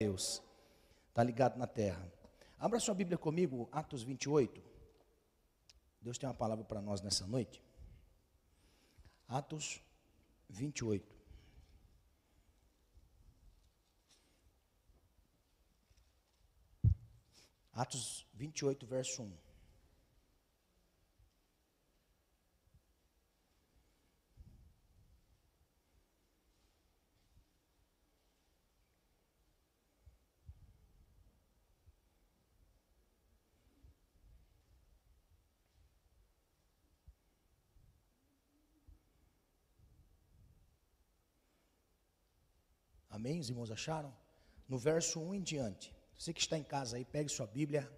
Deus. Está ligado na terra. Abra sua Bíblia comigo, Atos 28. Deus tem uma palavra para nós nessa noite. Atos 28. Atos 28, verso 1. Amém? Os irmãos acharam? No verso 1 em diante. Você que está em casa aí, pegue sua Bíblia.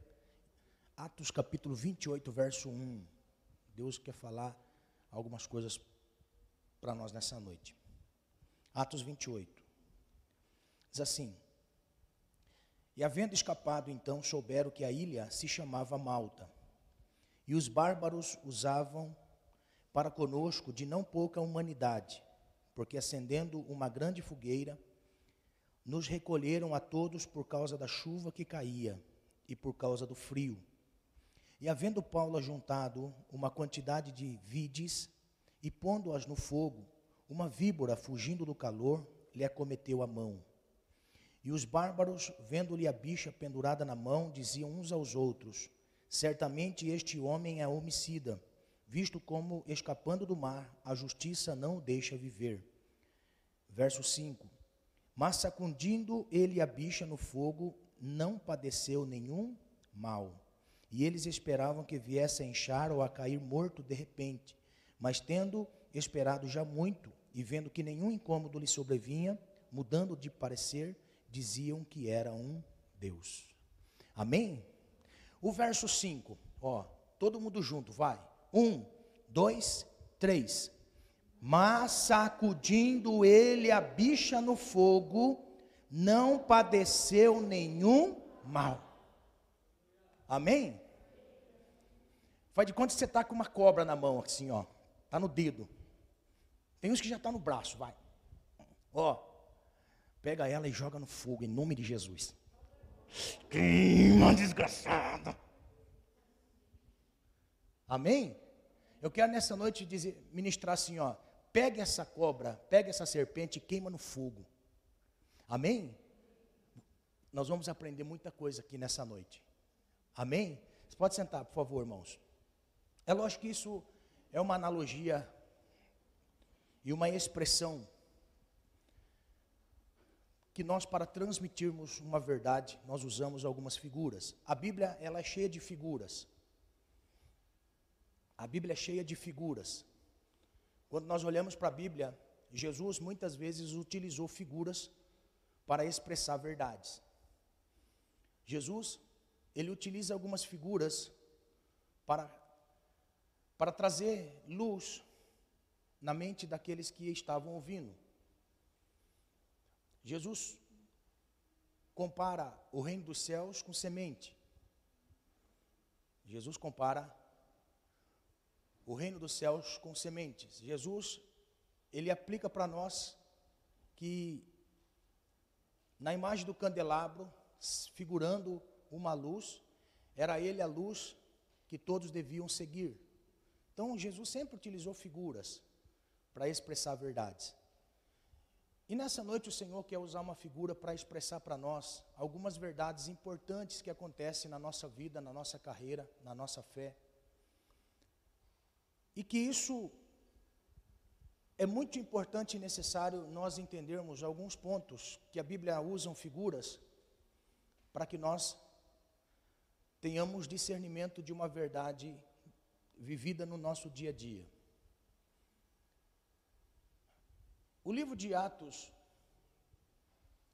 Atos capítulo 28, verso 1. Deus quer falar algumas coisas para nós nessa noite. Atos 28. Diz assim: E havendo escapado, então souberam que a ilha se chamava Malta. E os bárbaros usavam para conosco de não pouca humanidade, porque acendendo uma grande fogueira, nos recolheram a todos por causa da chuva que caía e por causa do frio. E havendo Paulo ajuntado uma quantidade de vides e pondo-as no fogo, uma víbora, fugindo do calor, lhe acometeu a mão. E os bárbaros, vendo-lhe a bicha pendurada na mão, diziam uns aos outros: Certamente este homem é homicida, visto como, escapando do mar, a justiça não o deixa viver. Verso 5: mas sacudindo ele a bicha no fogo, não padeceu nenhum mal. E eles esperavam que viesse a inchar ou a cair morto de repente. Mas tendo esperado já muito, e vendo que nenhum incômodo lhe sobrevinha, mudando de parecer, diziam que era um Deus. Amém? O verso 5, ó, todo mundo junto, vai. Um, dois, três. Mas sacudindo ele a bicha no fogo, não padeceu nenhum mal. Amém? Faz de conta que você está com uma cobra na mão, assim, ó. Está no dedo. Tem uns que já está no braço, vai. Ó, pega ela e joga no fogo, em nome de Jesus. Queima, desgraçada. Amém? Eu quero nessa noite dizer, ministrar assim, ó pega essa cobra, pega essa serpente e queima no fogo. Amém? Nós vamos aprender muita coisa aqui nessa noite. Amém? Você pode sentar, por favor, irmãos. É lógico que isso é uma analogia e uma expressão que nós para transmitirmos uma verdade, nós usamos algumas figuras. A Bíblia, ela é cheia de figuras. A Bíblia é cheia de figuras. Quando nós olhamos para a Bíblia, Jesus muitas vezes utilizou figuras para expressar verdades. Jesus, ele utiliza algumas figuras para, para trazer luz na mente daqueles que estavam ouvindo. Jesus compara o reino dos céus com semente. Jesus compara o reino dos céus com sementes. Jesus, ele aplica para nós que na imagem do candelabro, figurando uma luz, era ele a luz que todos deviam seguir. Então, Jesus sempre utilizou figuras para expressar verdades. E nessa noite o Senhor quer usar uma figura para expressar para nós algumas verdades importantes que acontecem na nossa vida, na nossa carreira, na nossa fé. E que isso é muito importante e necessário nós entendermos alguns pontos que a Bíblia usa figuras para que nós tenhamos discernimento de uma verdade vivida no nosso dia a dia. O livro de Atos,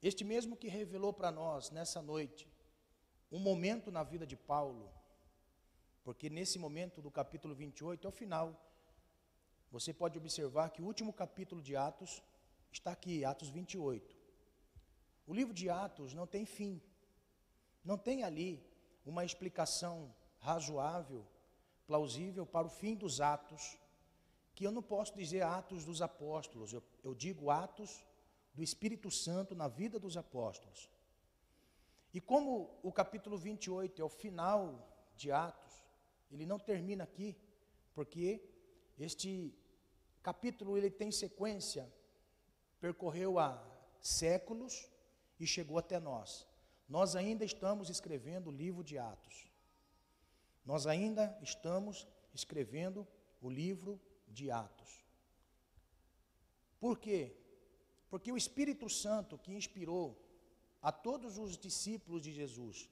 este mesmo que revelou para nós nessa noite um momento na vida de Paulo, porque nesse momento do capítulo 28, ao final, você pode observar que o último capítulo de Atos está aqui, Atos 28. O livro de Atos não tem fim. Não tem ali uma explicação razoável, plausível para o fim dos atos, que eu não posso dizer atos dos apóstolos, eu, eu digo atos do Espírito Santo na vida dos apóstolos. E como o capítulo 28 é o final de Atos, ele não termina aqui, porque este capítulo ele tem sequência, percorreu há séculos e chegou até nós. Nós ainda estamos escrevendo o livro de Atos. Nós ainda estamos escrevendo o livro de Atos. Por quê? Porque o Espírito Santo que inspirou a todos os discípulos de Jesus,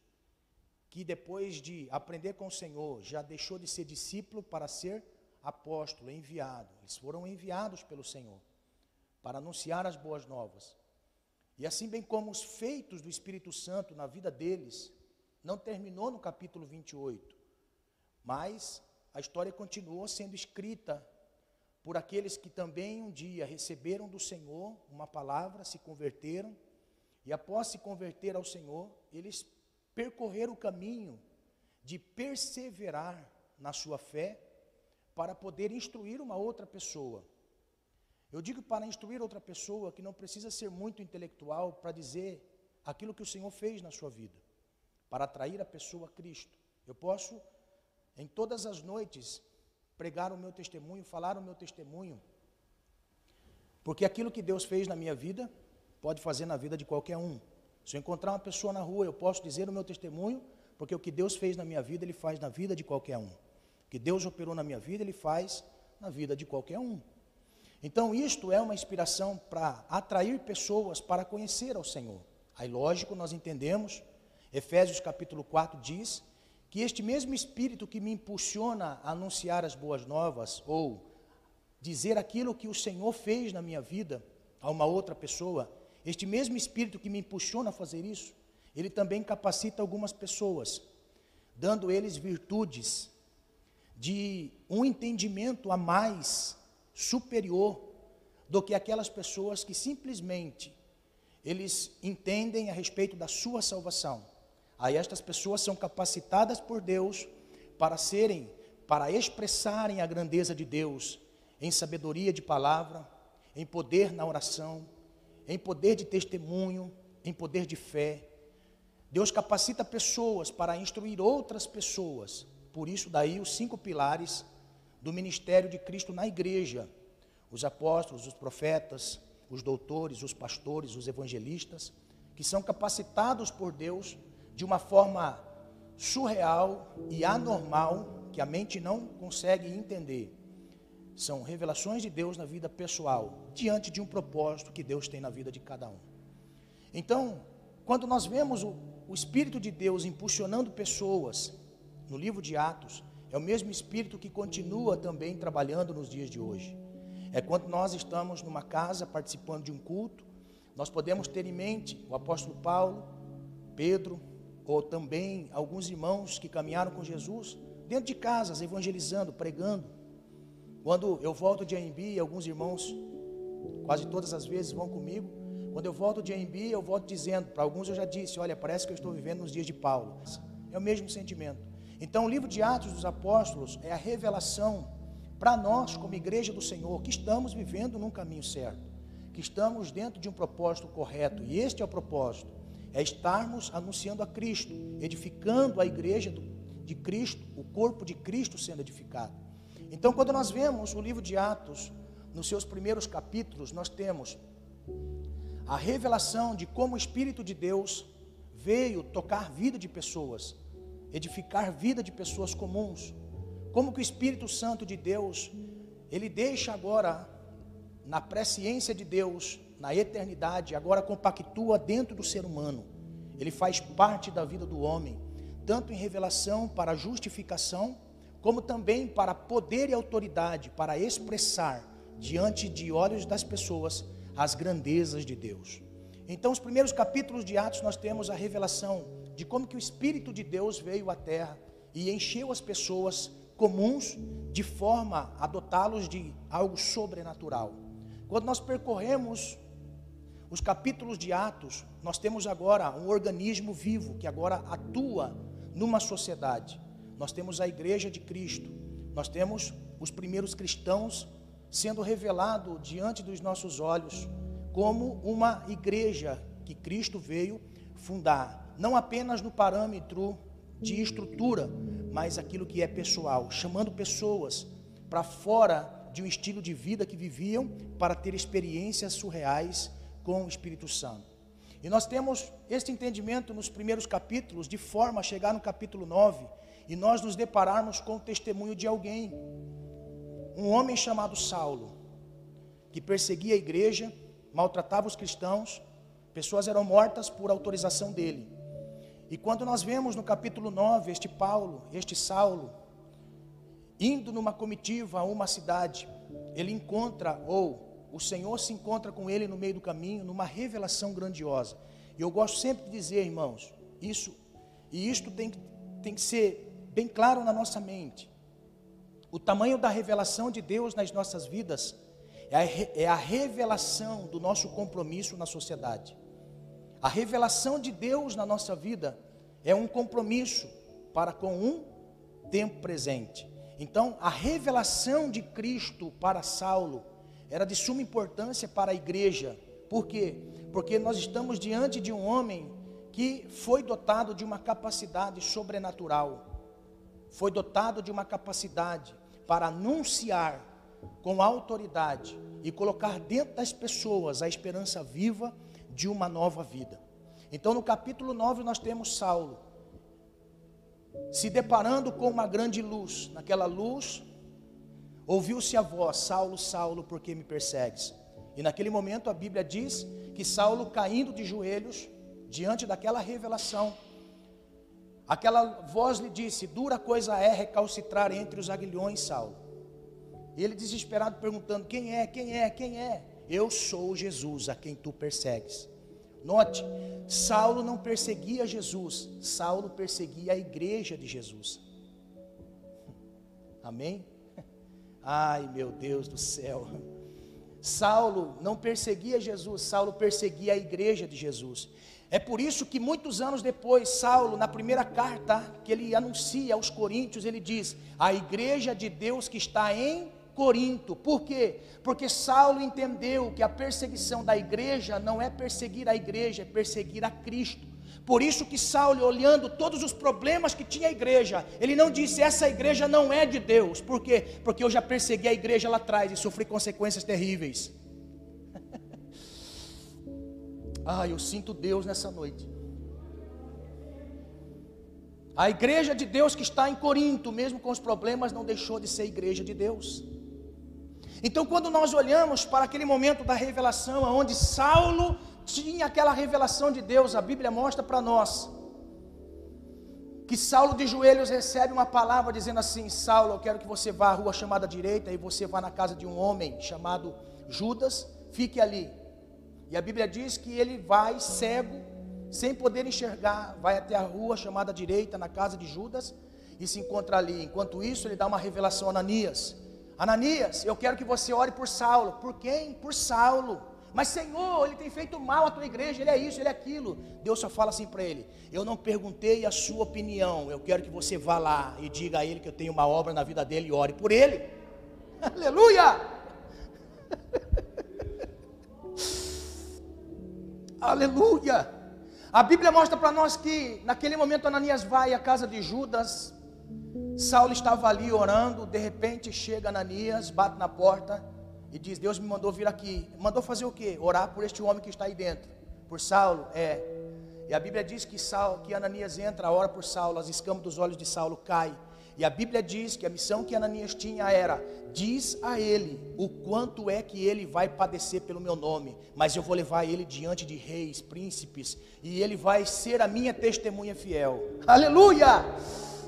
que depois de aprender com o Senhor, já deixou de ser discípulo para ser apóstolo, enviado. Eles foram enviados pelo Senhor para anunciar as boas novas. E assim bem como os feitos do Espírito Santo na vida deles, não terminou no capítulo 28, mas a história continuou sendo escrita por aqueles que também um dia receberam do Senhor uma palavra, se converteram, e após se converter ao Senhor, eles percorreram o caminho de perseverar na sua fé para poder instruir uma outra pessoa. Eu digo para instruir outra pessoa que não precisa ser muito intelectual para dizer aquilo que o Senhor fez na sua vida, para atrair a pessoa a Cristo. Eu posso, em todas as noites, pregar o meu testemunho, falar o meu testemunho, porque aquilo que Deus fez na minha vida, pode fazer na vida de qualquer um. Se eu encontrar uma pessoa na rua, eu posso dizer o meu testemunho, porque o que Deus fez na minha vida, Ele faz na vida de qualquer um. O que Deus operou na minha vida, Ele faz na vida de qualquer um. Então, isto é uma inspiração para atrair pessoas para conhecer ao Senhor. Aí, lógico, nós entendemos, Efésios capítulo 4 diz que este mesmo Espírito que me impulsiona a anunciar as boas novas, ou dizer aquilo que o Senhor fez na minha vida a uma outra pessoa, este mesmo Espírito que me impulsiona a fazer isso, ele também capacita algumas pessoas, dando eles virtudes de um entendimento a mais superior do que aquelas pessoas que simplesmente eles entendem a respeito da sua salvação. Aí estas pessoas são capacitadas por Deus para serem, para expressarem a grandeza de Deus em sabedoria de palavra, em poder na oração, em poder de testemunho, em poder de fé. Deus capacita pessoas para instruir outras pessoas. Por isso daí os cinco pilares do ministério de Cristo na igreja: os apóstolos, os profetas, os doutores, os pastores, os evangelistas, que são capacitados por Deus de uma forma surreal e anormal que a mente não consegue entender. São revelações de Deus na vida pessoal, diante de um propósito que Deus tem na vida de cada um. Então, quando nós vemos o, o Espírito de Deus impulsionando pessoas no livro de Atos, é o mesmo Espírito que continua também trabalhando nos dias de hoje. É quando nós estamos numa casa participando de um culto, nós podemos ter em mente o apóstolo Paulo, Pedro, ou também alguns irmãos que caminharam com Jesus, dentro de casas, evangelizando, pregando. Quando eu volto de AMB, alguns irmãos, quase todas as vezes, vão comigo. Quando eu volto de AMB, eu volto dizendo, para alguns eu já disse, olha, parece que eu estou vivendo nos dias de Paulo. É o mesmo sentimento. Então, o livro de Atos dos Apóstolos é a revelação para nós, como igreja do Senhor, que estamos vivendo num caminho certo, que estamos dentro de um propósito correto, e este é o propósito: é estarmos anunciando a Cristo, edificando a igreja de Cristo, o corpo de Cristo sendo edificado. Então, quando nós vemos o livro de Atos, nos seus primeiros capítulos, nós temos a revelação de como o Espírito de Deus veio tocar vida de pessoas edificar vida de pessoas comuns. Como que o Espírito Santo de Deus, ele deixa agora na presciência de Deus, na eternidade, agora compactua dentro do ser humano. Ele faz parte da vida do homem, tanto em revelação para justificação, como também para poder e autoridade para expressar diante de olhos das pessoas as grandezas de Deus. Então, os primeiros capítulos de Atos nós temos a revelação de como que o Espírito de Deus veio à terra e encheu as pessoas comuns de forma a dotá-los de algo sobrenatural. Quando nós percorremos os capítulos de Atos, nós temos agora um organismo vivo que agora atua numa sociedade. Nós temos a igreja de Cristo, nós temos os primeiros cristãos sendo revelado diante dos nossos olhos como uma igreja que Cristo veio fundar, não apenas no parâmetro de estrutura, mas aquilo que é pessoal, chamando pessoas para fora de um estilo de vida que viviam para ter experiências surreais com o Espírito Santo. E nós temos este entendimento nos primeiros capítulos, de forma a chegar no capítulo 9 e nós nos depararmos com o testemunho de alguém, um homem chamado Saulo, que perseguia a igreja, maltratava os cristãos, pessoas eram mortas por autorização dele. E quando nós vemos no capítulo 9 este Paulo, este Saulo, indo numa comitiva a uma cidade, ele encontra, ou o Senhor se encontra com ele no meio do caminho, numa revelação grandiosa. E eu gosto sempre de dizer, irmãos, isso, e isto tem, tem que ser bem claro na nossa mente. O tamanho da revelação de Deus nas nossas vidas é a, é a revelação do nosso compromisso na sociedade. A revelação de Deus na nossa vida é um compromisso para com um tempo presente. Então, a revelação de Cristo para Saulo era de suma importância para a igreja. Por quê? Porque nós estamos diante de um homem que foi dotado de uma capacidade sobrenatural, foi dotado de uma capacidade para anunciar com autoridade e colocar dentro das pessoas a esperança viva de uma nova vida. Então, no capítulo 9, nós temos Saulo se deparando com uma grande luz. Naquela luz, ouviu-se a voz: Saulo, Saulo, por que me persegues? E naquele momento a Bíblia diz que Saulo, caindo de joelhos, diante daquela revelação, aquela voz lhe disse: Dura coisa é recalcitrar entre os aguilhões, Saulo. Ele desesperado perguntando: Quem é? Quem é? Quem é? Eu sou Jesus a quem tu persegues. Note, Saulo não perseguia Jesus, Saulo perseguia a igreja de Jesus. Amém? Ai, meu Deus do céu. Saulo não perseguia Jesus, Saulo perseguia a igreja de Jesus. É por isso que muitos anos depois, Saulo, na primeira carta que ele anuncia aos coríntios, ele diz: A igreja de Deus que está em Corinto. Por quê? Porque Saulo entendeu que a perseguição da igreja não é perseguir a igreja, é perseguir a Cristo. Por isso que Saulo, olhando todos os problemas que tinha a igreja, ele não disse essa igreja não é de Deus. Por quê? Porque eu já persegui a igreja lá atrás e sofri consequências terríveis. Ah, eu sinto Deus nessa noite. A igreja de Deus que está em Corinto, mesmo com os problemas, não deixou de ser igreja de Deus. Então, quando nós olhamos para aquele momento da revelação, onde Saulo tinha aquela revelação de Deus, a Bíblia mostra para nós que Saulo de joelhos recebe uma palavra dizendo assim: Saulo, eu quero que você vá à rua chamada direita e você vá na casa de um homem chamado Judas, fique ali. E a Bíblia diz que ele vai cego, sem poder enxergar, vai até a rua chamada direita, na casa de Judas, e se encontra ali. Enquanto isso, ele dá uma revelação a Ananias. Ananias, eu quero que você ore por Saulo. Por quem? Por Saulo. Mas Senhor, ele tem feito mal à tua igreja, ele é isso, ele é aquilo. Deus só fala assim para ele: Eu não perguntei a sua opinião, eu quero que você vá lá e diga a ele que eu tenho uma obra na vida dele e ore por ele. Aleluia! Aleluia! A Bíblia mostra para nós que naquele momento Ananias vai à casa de Judas, Saulo estava ali orando, de repente chega Ananias, bate na porta e diz: Deus me mandou vir aqui. Mandou fazer o quê? Orar por este homem que está aí dentro. Por Saulo? É. E a Bíblia diz que, Saulo, que Ananias entra, ora por Saulo, as escamas dos olhos de Saulo caem. E a Bíblia diz que a missão que Ananias tinha era: diz a ele o quanto é que ele vai padecer pelo meu nome, mas eu vou levar ele diante de reis, príncipes, e ele vai ser a minha testemunha fiel. Aleluia!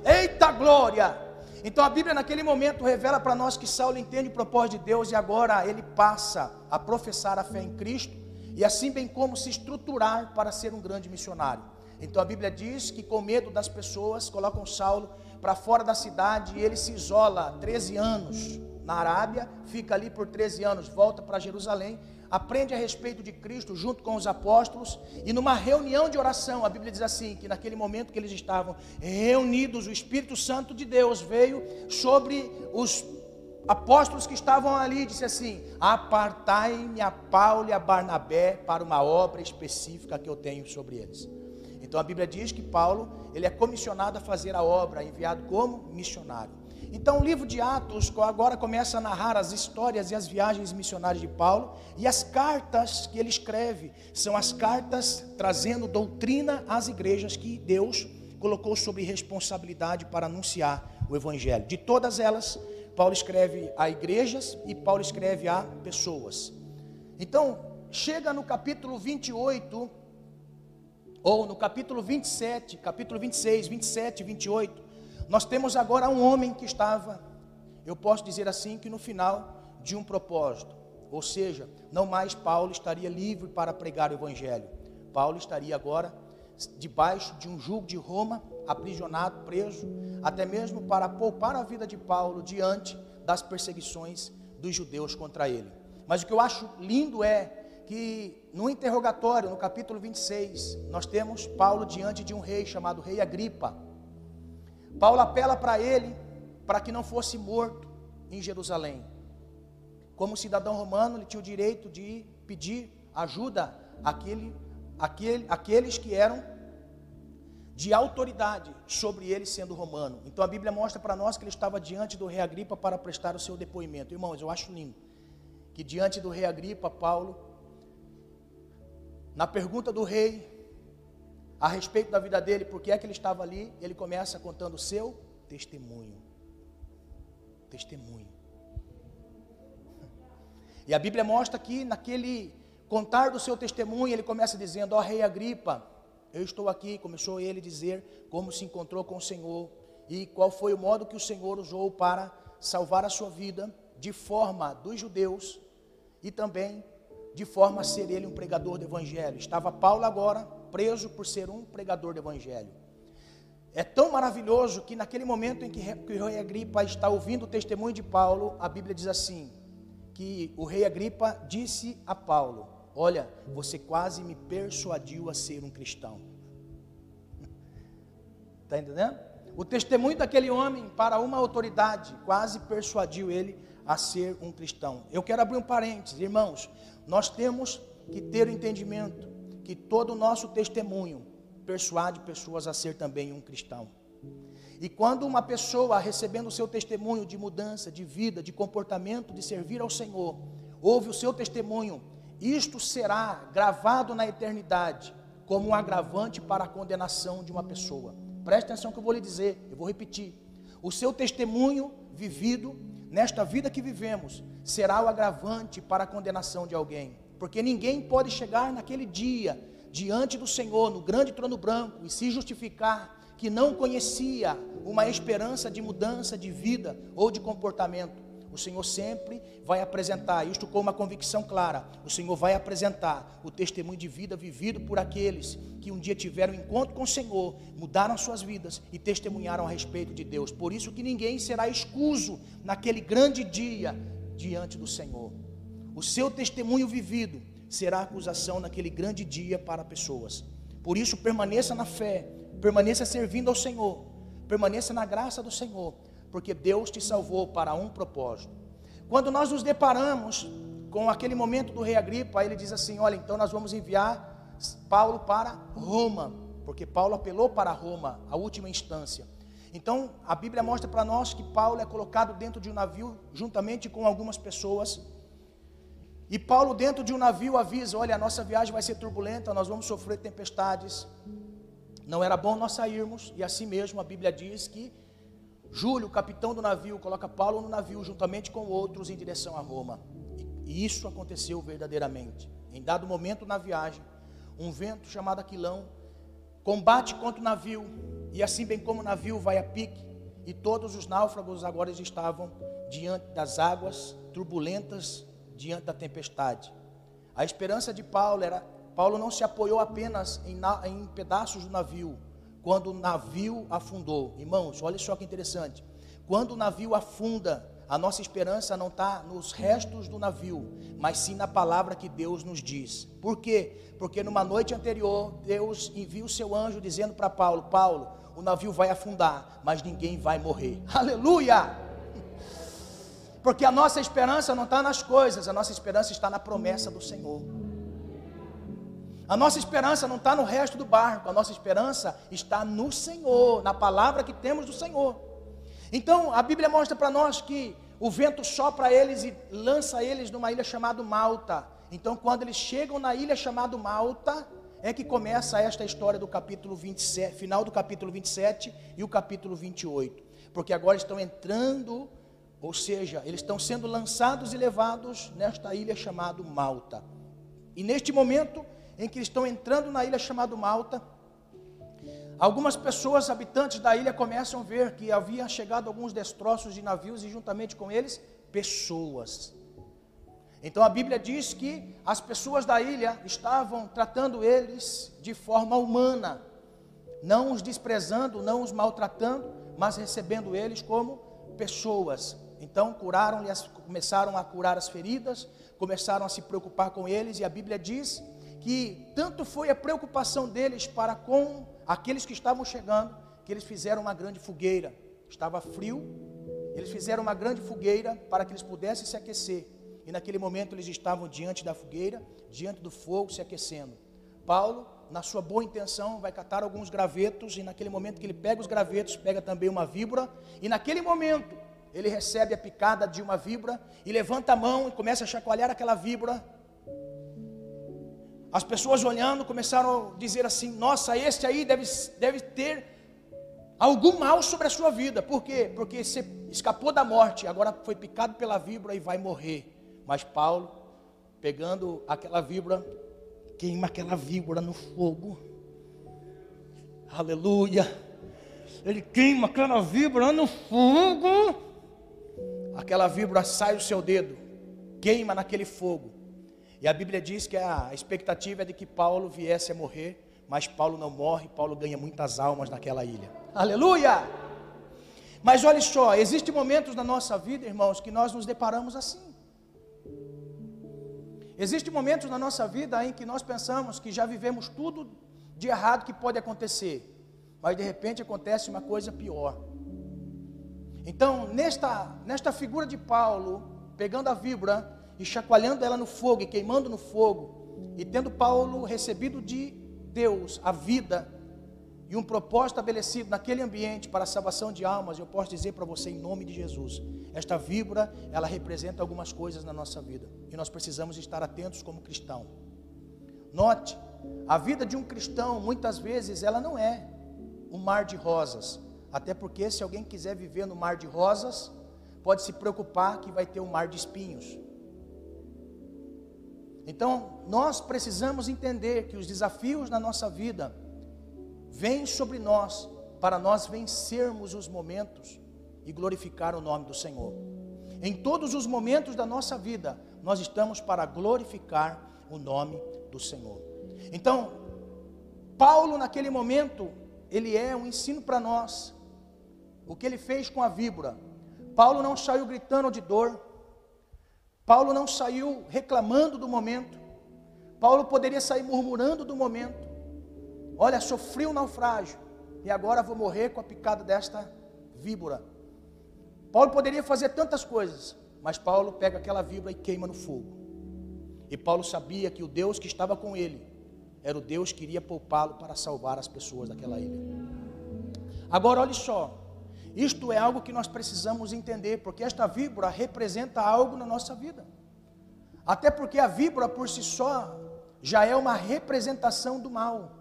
Eita glória! Então a Bíblia naquele momento revela para nós que Saulo entende o propósito de Deus e agora ele passa a professar a fé em Cristo e assim bem como se estruturar para ser um grande missionário. Então a Bíblia diz que com medo das pessoas colocam Saulo para fora da cidade e ele se isola 13 anos na Arábia, fica ali por 13 anos, volta para Jerusalém aprende a respeito de Cristo junto com os apóstolos, e numa reunião de oração, a Bíblia diz assim: que naquele momento que eles estavam reunidos, o Espírito Santo de Deus veio sobre os apóstolos que estavam ali, disse assim: Apartai-me a Paulo e a Barnabé para uma obra específica que eu tenho sobre eles. Então a Bíblia diz que Paulo, ele é comissionado a fazer a obra, enviado como missionário. Então o livro de Atos agora começa a narrar as histórias e as viagens missionárias de Paulo, e as cartas que ele escreve são as cartas trazendo doutrina às igrejas que Deus colocou sob responsabilidade para anunciar o evangelho. De todas elas, Paulo escreve a igrejas e Paulo escreve a pessoas. Então, chega no capítulo 28, ou no capítulo 27, capítulo 26, 27, 28, nós temos agora um homem que estava, eu posso dizer assim, que no final de um propósito. Ou seja, não mais Paulo estaria livre para pregar o evangelho. Paulo estaria agora debaixo de um jugo de Roma, aprisionado, preso, até mesmo para poupar a vida de Paulo diante das perseguições dos judeus contra ele. Mas o que eu acho lindo é que no interrogatório, no capítulo 26, nós temos Paulo diante de um rei chamado Rei Agripa. Paulo apela para ele para que não fosse morto em Jerusalém. Como cidadão romano, ele tinha o direito de pedir ajuda àquele, àquele, àqueles que eram de autoridade sobre ele sendo romano. Então a Bíblia mostra para nós que ele estava diante do rei Agripa para prestar o seu depoimento. Irmãos, eu acho lindo que diante do rei Agripa, Paulo, na pergunta do rei a respeito da vida dele, por que é que ele estava ali, ele começa contando o seu testemunho. Testemunho. E a Bíblia mostra que naquele contar do seu testemunho, ele começa dizendo: Ó oh, rei Agripa, eu estou aqui, começou ele a dizer como se encontrou com o Senhor e qual foi o modo que o Senhor usou para salvar a sua vida de forma dos judeus e também de forma a ser ele um pregador do evangelho. Estava Paulo agora preso por ser um pregador do evangelho. É tão maravilhoso que naquele momento em que, o rei Agripa está ouvindo o testemunho de Paulo, a Bíblia diz assim: que o rei Agripa disse a Paulo: Olha, você quase me persuadiu a ser um cristão. Está entendendo? O testemunho daquele homem para uma autoridade quase persuadiu ele a ser um cristão. Eu quero abrir um parênteses, irmãos. Nós temos que ter o entendimento que todo o nosso testemunho persuade pessoas a ser também um cristão. E quando uma pessoa recebendo o seu testemunho de mudança de vida, de comportamento, de servir ao Senhor, ouve o seu testemunho isto será gravado na eternidade como um agravante para a condenação de uma pessoa. Preste atenção que eu vou lhe dizer, eu vou repetir. O seu testemunho vivido nesta vida que vivemos será o agravante para a condenação de alguém. Porque ninguém pode chegar naquele dia diante do Senhor, no grande trono branco, e se justificar que não conhecia uma esperança de mudança de vida ou de comportamento. O Senhor sempre vai apresentar, isto com uma convicção clara, o Senhor vai apresentar o testemunho de vida vivido por aqueles que um dia tiveram encontro com o Senhor, mudaram suas vidas e testemunharam a respeito de Deus. Por isso que ninguém será escuso naquele grande dia diante do Senhor. O seu testemunho vivido será acusação naquele grande dia para pessoas. Por isso permaneça na fé, permaneça servindo ao Senhor, permaneça na graça do Senhor porque Deus te salvou para um propósito. Quando nós nos deparamos com aquele momento do rei Agripa, ele diz assim: Olha, então nós vamos enviar Paulo para Roma, porque Paulo apelou para Roma, a última instância. Então, a Bíblia mostra para nós que Paulo é colocado dentro de um navio, juntamente com algumas pessoas. E Paulo, dentro de um navio, avisa: Olha, a nossa viagem vai ser turbulenta, nós vamos sofrer tempestades. Não era bom nós sairmos, e assim mesmo a Bíblia diz que Júlio, capitão do navio, coloca Paulo no navio juntamente com outros em direção a Roma. E isso aconteceu verdadeiramente. Em dado momento na viagem, um vento chamado Aquilão combate contra o navio, e assim bem como o navio vai a pique, e todos os náufragos agora estavam diante das águas turbulentas, diante da tempestade. A esperança de Paulo era, Paulo não se apoiou apenas em, em pedaços do navio, quando o navio afundou. Irmãos, olha só que interessante. Quando o navio afunda, a nossa esperança não está nos restos do navio, mas sim na palavra que Deus nos diz. Por quê? Porque numa noite anterior, Deus envia o seu anjo dizendo para Paulo: Paulo, o navio vai afundar, mas ninguém vai morrer. Aleluia! Porque a nossa esperança não está nas coisas, a nossa esperança está na promessa do Senhor. A nossa esperança não está no resto do barco, a nossa esperança está no Senhor, na palavra que temos do Senhor. Então, a Bíblia mostra para nós que o vento sopra eles e lança eles numa ilha chamada Malta. Então, quando eles chegam na ilha chamada Malta, é que começa esta história do capítulo 27, final do capítulo 27 e o capítulo 28. Porque agora estão entrando, ou seja, eles estão sendo lançados e levados nesta ilha chamada Malta. E neste momento em que estão entrando na ilha chamada Malta, algumas pessoas habitantes da ilha começam a ver que havia chegado alguns destroços de navios e juntamente com eles pessoas. Então a Bíblia diz que as pessoas da ilha estavam tratando eles de forma humana, não os desprezando, não os maltratando, mas recebendo eles como pessoas. Então curaram começaram a curar as feridas, começaram a se preocupar com eles, e a Bíblia diz que tanto foi a preocupação deles para com aqueles que estavam chegando, que eles fizeram uma grande fogueira. Estava frio, eles fizeram uma grande fogueira para que eles pudessem se aquecer. E naquele momento eles estavam diante da fogueira, diante do fogo, se aquecendo. Paulo, na sua boa intenção, vai catar alguns gravetos, e naquele momento que ele pega os gravetos, pega também uma víbora, e naquele momento ele recebe a picada de uma víbora, e levanta a mão e começa a chacoalhar aquela víbora. As pessoas olhando começaram a dizer assim: Nossa, este aí deve, deve ter algum mal sobre a sua vida. Por quê? Porque você escapou da morte, agora foi picado pela víbora e vai morrer. Mas Paulo, pegando aquela víbora, queima aquela víbora no fogo. Aleluia. Ele queima aquela víbora no fogo. Aquela víbora sai do seu dedo, queima naquele fogo. E a Bíblia diz que a expectativa é de que Paulo viesse a morrer, mas Paulo não morre, Paulo ganha muitas almas naquela ilha. Aleluia! Mas olha só, existem momentos na nossa vida, irmãos, que nós nos deparamos assim. Existem momentos na nossa vida em que nós pensamos que já vivemos tudo de errado que pode acontecer, mas de repente acontece uma coisa pior. Então, nesta, nesta figura de Paulo, pegando a víbora e chacoalhando ela no fogo e queimando no fogo, e tendo Paulo recebido de Deus a vida e um propósito estabelecido naquele ambiente para a salvação de almas, eu posso dizer para você em nome de Jesus, esta víbora, ela representa algumas coisas na nossa vida e nós precisamos estar atentos como cristão. Note, a vida de um cristão muitas vezes ela não é um mar de rosas, até porque se alguém quiser viver no mar de rosas, pode se preocupar que vai ter um mar de espinhos. Então, nós precisamos entender que os desafios na nossa vida vem sobre nós para nós vencermos os momentos e glorificar o nome do Senhor. Em todos os momentos da nossa vida, nós estamos para glorificar o nome do Senhor. Então, Paulo, naquele momento, ele é um ensino para nós. O que ele fez com a víbora. Paulo não saiu gritando de dor. Paulo não saiu reclamando do momento. Paulo poderia sair murmurando do momento. Olha, sofri um naufrágio e agora vou morrer com a picada desta víbora. Paulo poderia fazer tantas coisas, mas Paulo pega aquela víbora e queima no fogo. E Paulo sabia que o Deus que estava com ele era o Deus que iria poupá-lo para salvar as pessoas daquela ilha. Agora, olhe só, isto é algo que nós precisamos entender, porque esta víbora representa algo na nossa vida. Até porque a víbora por si só já é uma representação do mal.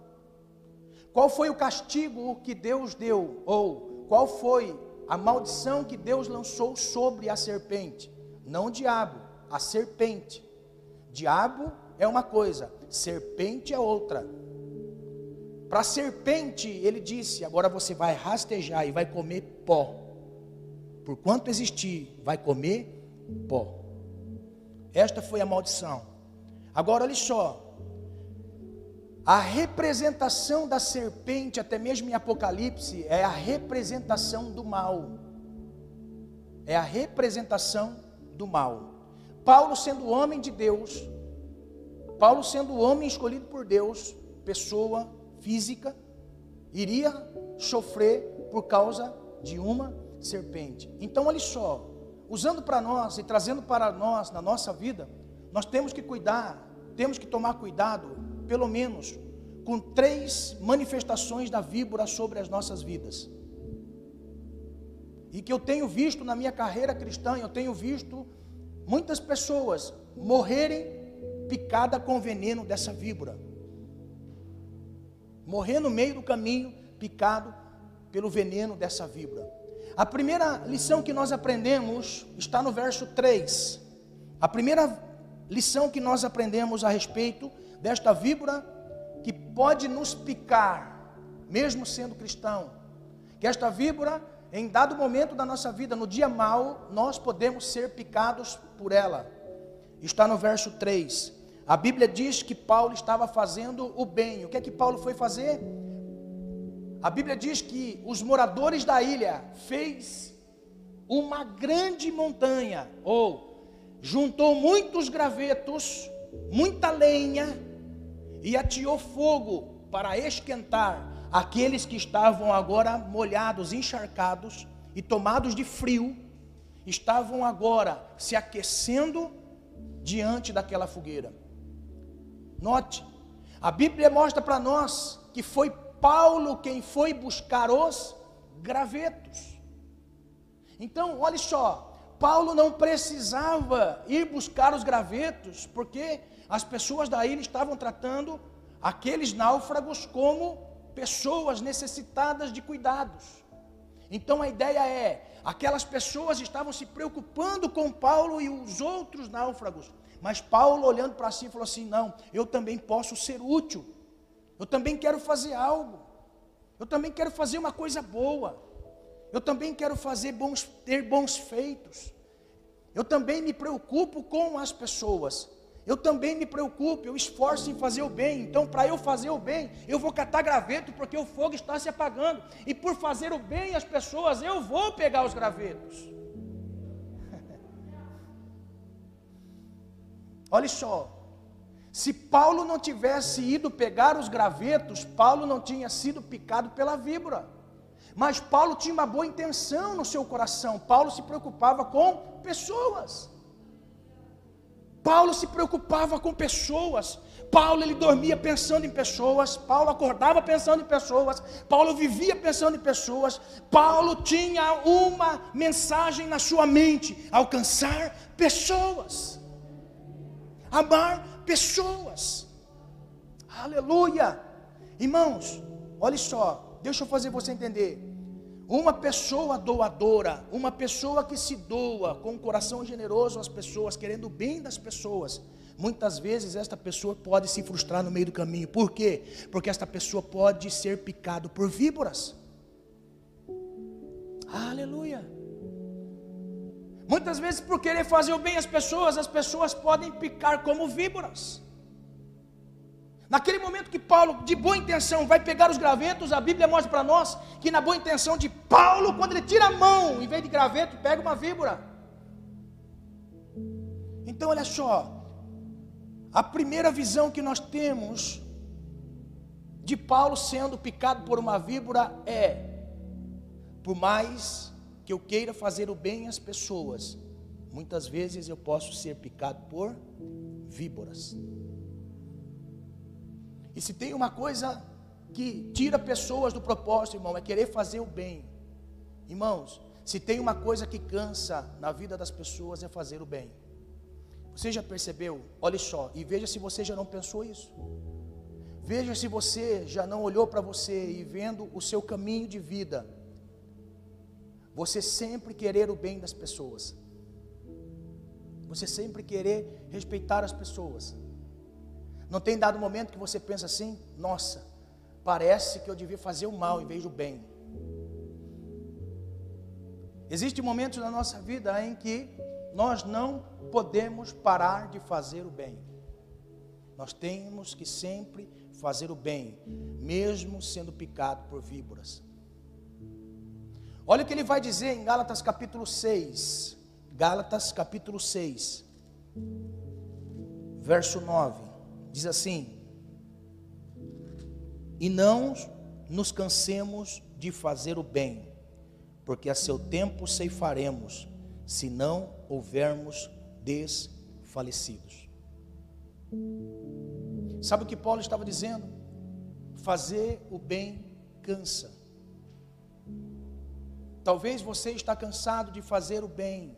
Qual foi o castigo que Deus deu? Ou qual foi a maldição que Deus lançou sobre a serpente? Não o diabo, a serpente. Diabo é uma coisa, serpente é outra. Para a serpente, ele disse: agora você vai rastejar e vai comer pó. Por quanto existir, vai comer pó. Esta foi a maldição. Agora olha só, a representação da serpente, até mesmo em Apocalipse, é a representação do mal. É a representação do mal. Paulo, sendo homem de Deus, Paulo, sendo homem escolhido por Deus, pessoa física, iria sofrer por causa de uma serpente. Então, olha só, usando para nós e trazendo para nós na nossa vida, nós temos que cuidar, temos que tomar cuidado pelo menos, com três manifestações da víbora sobre as nossas vidas. E que eu tenho visto na minha carreira cristã, eu tenho visto muitas pessoas morrerem picada com veneno dessa víbora. Morrer no meio do caminho, picado pelo veneno dessa víbora. A primeira lição que nós aprendemos está no verso 3. A primeira lição que nós aprendemos a respeito desta víbora que pode nos picar, mesmo sendo cristão, que esta víbora, em dado momento da nossa vida, no dia mau, nós podemos ser picados por ela. Está no verso 3. A Bíblia diz que Paulo estava fazendo o bem. O que é que Paulo foi fazer? A Bíblia diz que os moradores da ilha fez uma grande montanha, ou juntou muitos gravetos, muita lenha, e ateou fogo para esquentar aqueles que estavam agora molhados, encharcados e tomados de frio, estavam agora se aquecendo diante daquela fogueira. Note, a Bíblia mostra para nós que foi Paulo quem foi buscar os gravetos. Então, olhe só, Paulo não precisava ir buscar os gravetos, porque as pessoas da ilha estavam tratando aqueles náufragos como pessoas necessitadas de cuidados. Então a ideia é: aquelas pessoas estavam se preocupando com Paulo e os outros náufragos, mas Paulo olhando para si falou assim: não, eu também posso ser útil. Eu também quero fazer algo. Eu também quero fazer uma coisa boa. Eu também quero fazer bons, ter bons feitos. Eu também me preocupo com as pessoas. Eu também me preocupo, eu esforço em fazer o bem. Então, para eu fazer o bem, eu vou catar graveto porque o fogo está se apagando. E por fazer o bem às pessoas, eu vou pegar os gravetos. Olha só, se Paulo não tivesse ido pegar os gravetos, Paulo não tinha sido picado pela víbora. Mas Paulo tinha uma boa intenção no seu coração. Paulo se preocupava com pessoas. Paulo se preocupava com pessoas. Paulo ele dormia pensando em pessoas, Paulo acordava pensando em pessoas, Paulo vivia pensando em pessoas. Paulo tinha uma mensagem na sua mente: alcançar pessoas. Amar pessoas. Aleluia! Irmãos, olhe só, deixa eu fazer você entender. Uma pessoa doadora, uma pessoa que se doa com um coração generoso às pessoas, querendo o bem das pessoas, muitas vezes esta pessoa pode se frustrar no meio do caminho. Por quê? Porque esta pessoa pode ser picado por víboras. Aleluia. Muitas vezes, por querer fazer o bem às pessoas, as pessoas podem picar como víboras. Naquele momento que Paulo, de boa intenção, vai pegar os gravetos, a Bíblia mostra para nós que, na boa intenção de Paulo, quando ele tira a mão, em vez de graveto, pega uma víbora. Então, olha só, a primeira visão que nós temos de Paulo sendo picado por uma víbora é: por mais que eu queira fazer o bem às pessoas, muitas vezes eu posso ser picado por víboras. E se tem uma coisa que tira pessoas do propósito, irmão, é querer fazer o bem. Irmãos, se tem uma coisa que cansa na vida das pessoas é fazer o bem. Você já percebeu? Olhe só, e veja se você já não pensou isso. Veja se você já não olhou para você e vendo o seu caminho de vida, você sempre querer o bem das pessoas. Você sempre querer respeitar as pessoas. Não tem dado momento que você pensa assim: nossa, parece que eu devia fazer o mal em vez do bem. Existem momentos na nossa vida em que nós não podemos parar de fazer o bem. Nós temos que sempre fazer o bem, mesmo sendo picado por víboras. Olha o que ele vai dizer em Gálatas capítulo 6. Gálatas capítulo 6, verso 9. Diz assim: E não nos cansemos de fazer o bem, porque a seu tempo ceifaremos, se não houvermos desfalecidos. Sabe o que Paulo estava dizendo? Fazer o bem cansa. Talvez você está cansado de fazer o bem.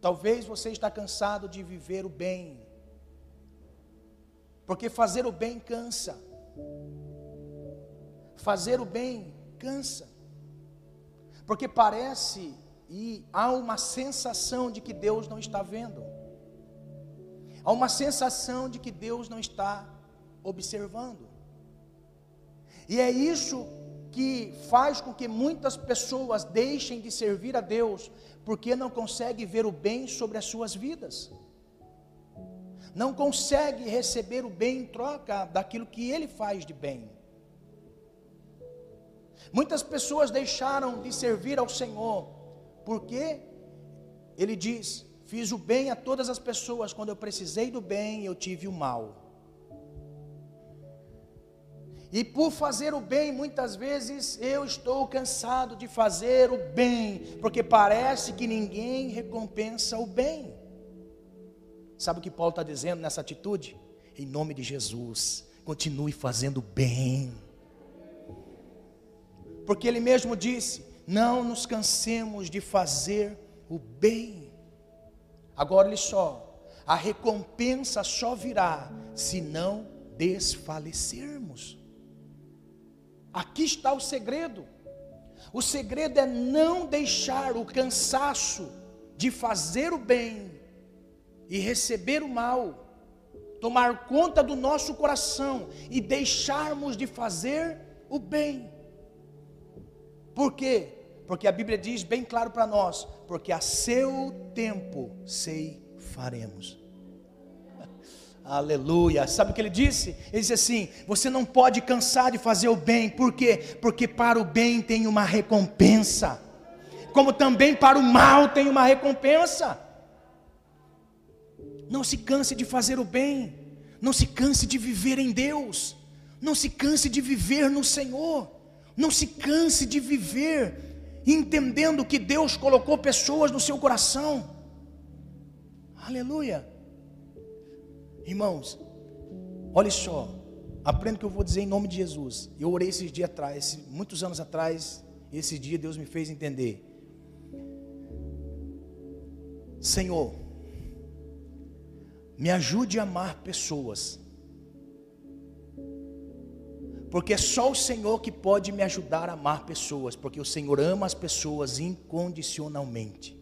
Talvez você está cansado de viver o bem. Porque fazer o bem cansa. Fazer o bem cansa. Porque parece e há uma sensação de que Deus não está vendo. Há uma sensação de que Deus não está observando. E é isso que faz com que muitas pessoas deixem de servir a Deus, porque não conseguem ver o bem sobre as suas vidas. Não consegue receber o bem em troca daquilo que ele faz de bem. Muitas pessoas deixaram de servir ao Senhor porque ele diz: Fiz o bem a todas as pessoas, quando eu precisei do bem, eu tive o mal. E por fazer o bem, muitas vezes eu estou cansado de fazer o bem, porque parece que ninguém recompensa o bem. Sabe o que Paulo está dizendo nessa atitude? Em nome de Jesus, continue fazendo bem. Porque ele mesmo disse: não nos cansemos de fazer o bem. Agora olhe só, a recompensa só virá se não desfalecermos. Aqui está o segredo. O segredo é não deixar o cansaço de fazer o bem e receber o mal tomar conta do nosso coração e deixarmos de fazer o bem. Por quê? Porque a Bíblia diz bem claro para nós: porque a seu tempo sei faremos. Aleluia. Sabe o que ele disse? Ele disse assim: Você não pode cansar de fazer o bem, por quê? Porque para o bem tem uma recompensa, como também para o mal tem uma recompensa. Não se canse de fazer o bem, não se canse de viver em Deus, não se canse de viver no Senhor. Não se canse de viver entendendo que Deus colocou pessoas no seu coração. Aleluia. Irmãos, olhe só, aprenda o que eu vou dizer em nome de Jesus. Eu orei esses dias atrás, muitos anos atrás, e esse dia Deus me fez entender. Senhor, me ajude a amar pessoas porque é só o Senhor que pode me ajudar a amar pessoas, porque o Senhor ama as pessoas incondicionalmente.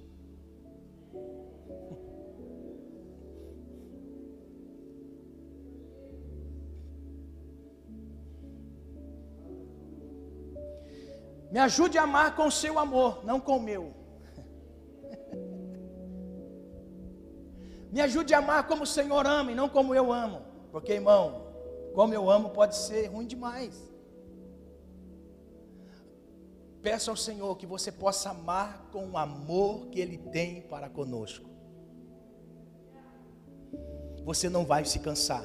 Me ajude a amar com o seu amor, não com o meu. Me ajude a amar como o Senhor ama e não como eu amo. Porque, irmão, como eu amo pode ser ruim demais. Peça ao Senhor que você possa amar com o amor que Ele tem para conosco. Você não vai se cansar,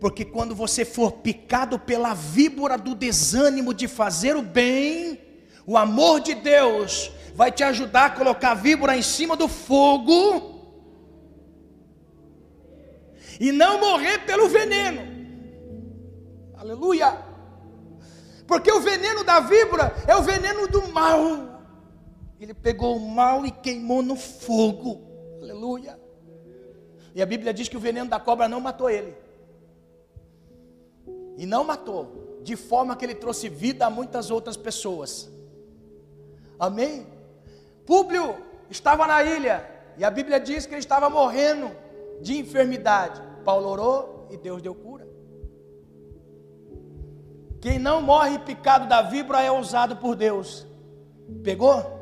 porque quando você for picado pela víbora do desânimo de fazer o bem, o amor de Deus vai te ajudar a colocar a víbora em cima do fogo e não morrer pelo veneno. Aleluia. Porque o veneno da víbora é o veneno do mal. Ele pegou o mal e queimou no fogo. Aleluia. E a Bíblia diz que o veneno da cobra não matou ele. E não matou, de forma que ele trouxe vida a muitas outras pessoas. Amém? Públio estava na ilha e a Bíblia diz que ele estava morrendo de enfermidade. Paulo orou e Deus deu cura. Quem não morre picado da víbora é usado por Deus. Pegou?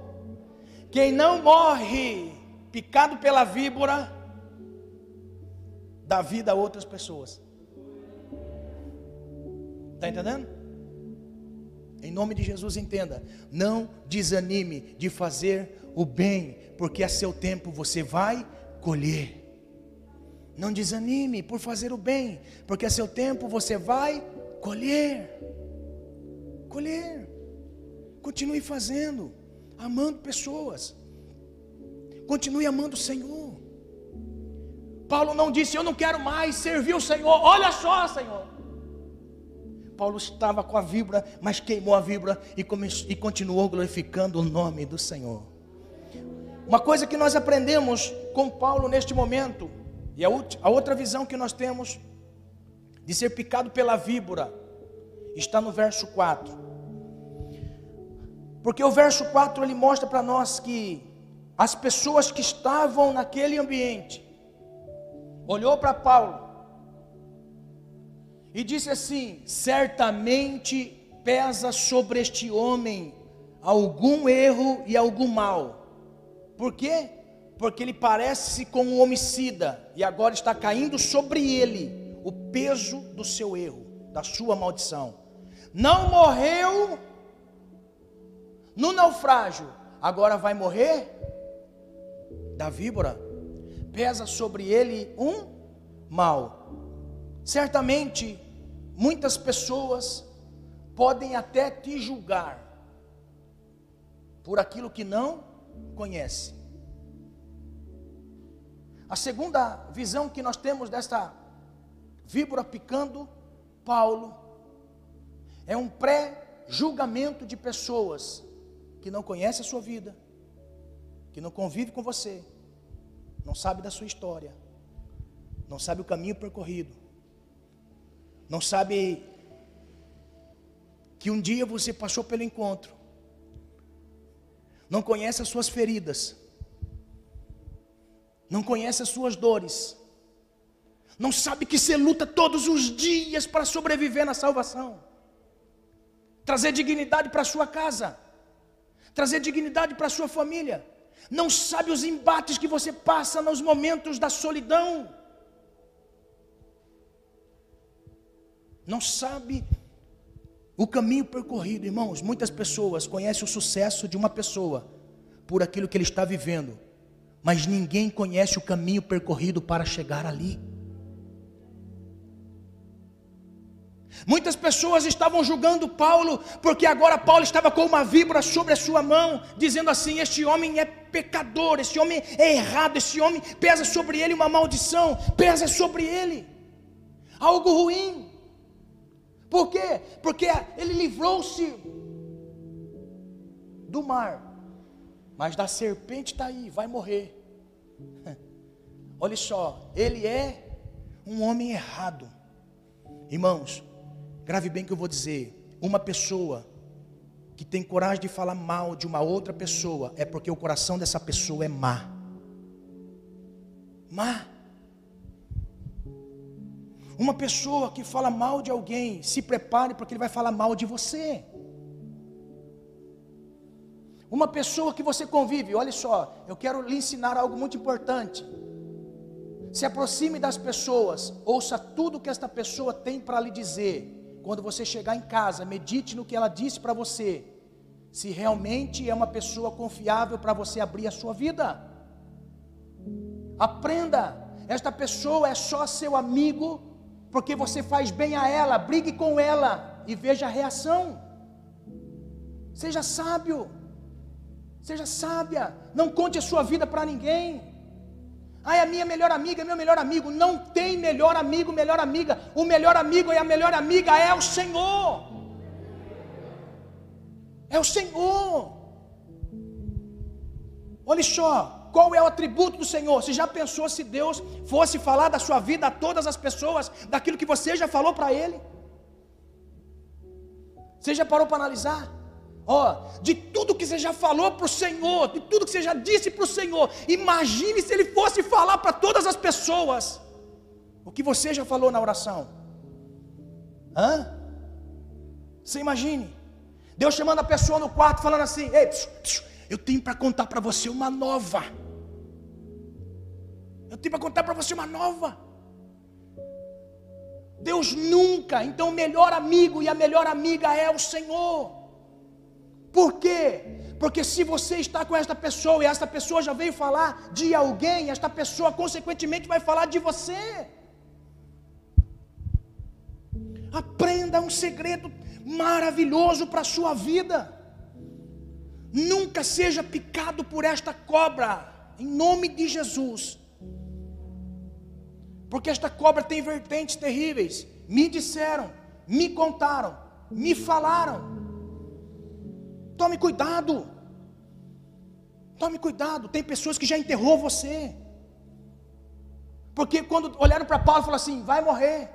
Quem não morre picado pela víbora, dá vida a outras pessoas. Está entendendo? Em nome de Jesus, entenda. Não desanime de fazer o bem, porque a seu tempo você vai colher. Não desanime por fazer o bem, porque a seu tempo você vai colher. Colher. Continue fazendo, amando pessoas. Continue amando o Senhor. Paulo não disse: Eu não quero mais servir o Senhor, olha só, Senhor. Paulo estava com a víbora, mas queimou a víbora e, e continuou glorificando o nome do Senhor. Uma coisa que nós aprendemos com Paulo neste momento, e a, a outra visão que nós temos de ser picado pela víbora, está no verso 4. Porque o verso 4 ele mostra para nós que as pessoas que estavam naquele ambiente olhou para Paulo e disse assim: certamente pesa sobre este homem algum erro e algum mal. Por quê? Porque ele parece com um homicida e agora está caindo sobre ele o peso do seu erro, da sua maldição. Não morreu no naufrágio, agora vai morrer da víbora. Pesa sobre ele um mal. Certamente, muitas pessoas podem até te julgar por aquilo que não conhece. A segunda visão que nós temos desta víbora picando Paulo é um pré-julgamento de pessoas que não conhece a sua vida, que não convive com você, não sabe da sua história, não sabe o caminho percorrido, não sabe que um dia você passou pelo encontro, não conhece as suas feridas, não conhece as suas dores, não sabe que você luta todos os dias para sobreviver na salvação, trazer dignidade para sua casa, trazer dignidade para sua família. Não sabe os embates que você passa nos momentos da solidão. Não sabe o caminho percorrido, irmãos. Muitas pessoas conhecem o sucesso de uma pessoa por aquilo que ele está vivendo, mas ninguém conhece o caminho percorrido para chegar ali. Muitas pessoas estavam julgando Paulo, porque agora Paulo estava com uma víbora sobre a sua mão, dizendo assim: Este homem é pecador, esse homem é errado, esse homem pesa sobre ele uma maldição, pesa sobre ele algo ruim. Por quê? Porque ele livrou-se do mar, mas da serpente está aí, vai morrer. Olha só, ele é um homem errado, irmãos. Grave bem que eu vou dizer. Uma pessoa que tem coragem de falar mal de uma outra pessoa é porque o coração dessa pessoa é má. Má. Uma pessoa que fala mal de alguém, se prepare porque ele vai falar mal de você. Uma pessoa que você convive, olha só, eu quero lhe ensinar algo muito importante. Se aproxime das pessoas, ouça tudo que esta pessoa tem para lhe dizer quando você chegar em casa, medite no que ela disse para você. Se realmente é uma pessoa confiável para você abrir a sua vida. Aprenda, esta pessoa é só seu amigo porque você faz bem a ela, brigue com ela e veja a reação. Seja sábio. Seja sábia, não conte a sua vida para ninguém. Ah, é a minha melhor amiga, é meu melhor amigo. Não tem melhor amigo, melhor amiga. O melhor amigo e a melhor amiga é o Senhor. É o Senhor. Olha só, qual é o atributo do Senhor? Você já pensou se Deus fosse falar da sua vida a todas as pessoas, daquilo que você já falou para Ele? Você já parou para analisar? Ó, de tudo que você já falou para o Senhor, de tudo que você já disse para o Senhor, imagine se Ele fosse falar para todas as pessoas o que você já falou na oração. Hã? Você imagine? Deus chamando a pessoa no quarto, falando assim: Ei, psiu, psiu, eu tenho para contar para você uma nova. Eu tenho para contar para você uma nova. Deus nunca, então o melhor amigo e a melhor amiga é o Senhor. Por quê? Porque se você está com esta pessoa e esta pessoa já veio falar de alguém, esta pessoa consequentemente vai falar de você. Aprenda um segredo maravilhoso para a sua vida. Nunca seja picado por esta cobra, em nome de Jesus. Porque esta cobra tem vertentes terríveis. Me disseram, me contaram, me falaram. Tome cuidado. Tome cuidado. Tem pessoas que já enterrou você. Porque quando olharam para Paulo, falaram assim: vai morrer.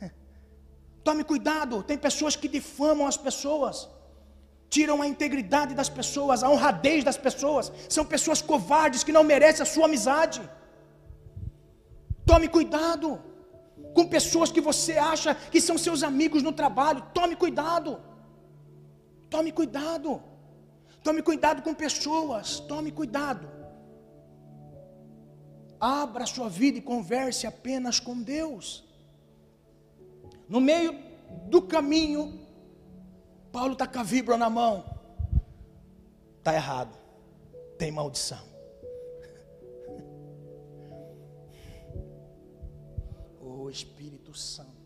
Tome cuidado. Tem pessoas que difamam as pessoas tiram a integridade das pessoas, a honradez das pessoas. São pessoas covardes que não merecem a sua amizade. Tome cuidado com pessoas que você acha que são seus amigos no trabalho. Tome cuidado. Tome cuidado. Tome cuidado com pessoas. Tome cuidado. Abra sua vida e converse apenas com Deus. No meio do caminho, Paulo está com a vibra na mão. Está errado. Tem maldição. Espírito Santo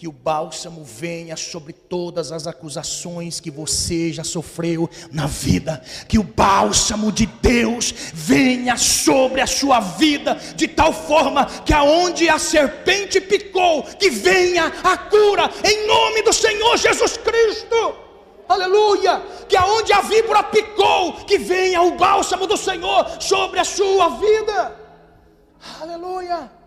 que o bálsamo venha sobre todas as acusações que você já sofreu na vida, que o bálsamo de Deus venha sobre a sua vida, de tal forma que aonde a serpente picou, que venha a cura, em nome do Senhor Jesus Cristo. Aleluia! Que aonde a víbora picou, que venha o bálsamo do Senhor sobre a sua vida. Aleluia!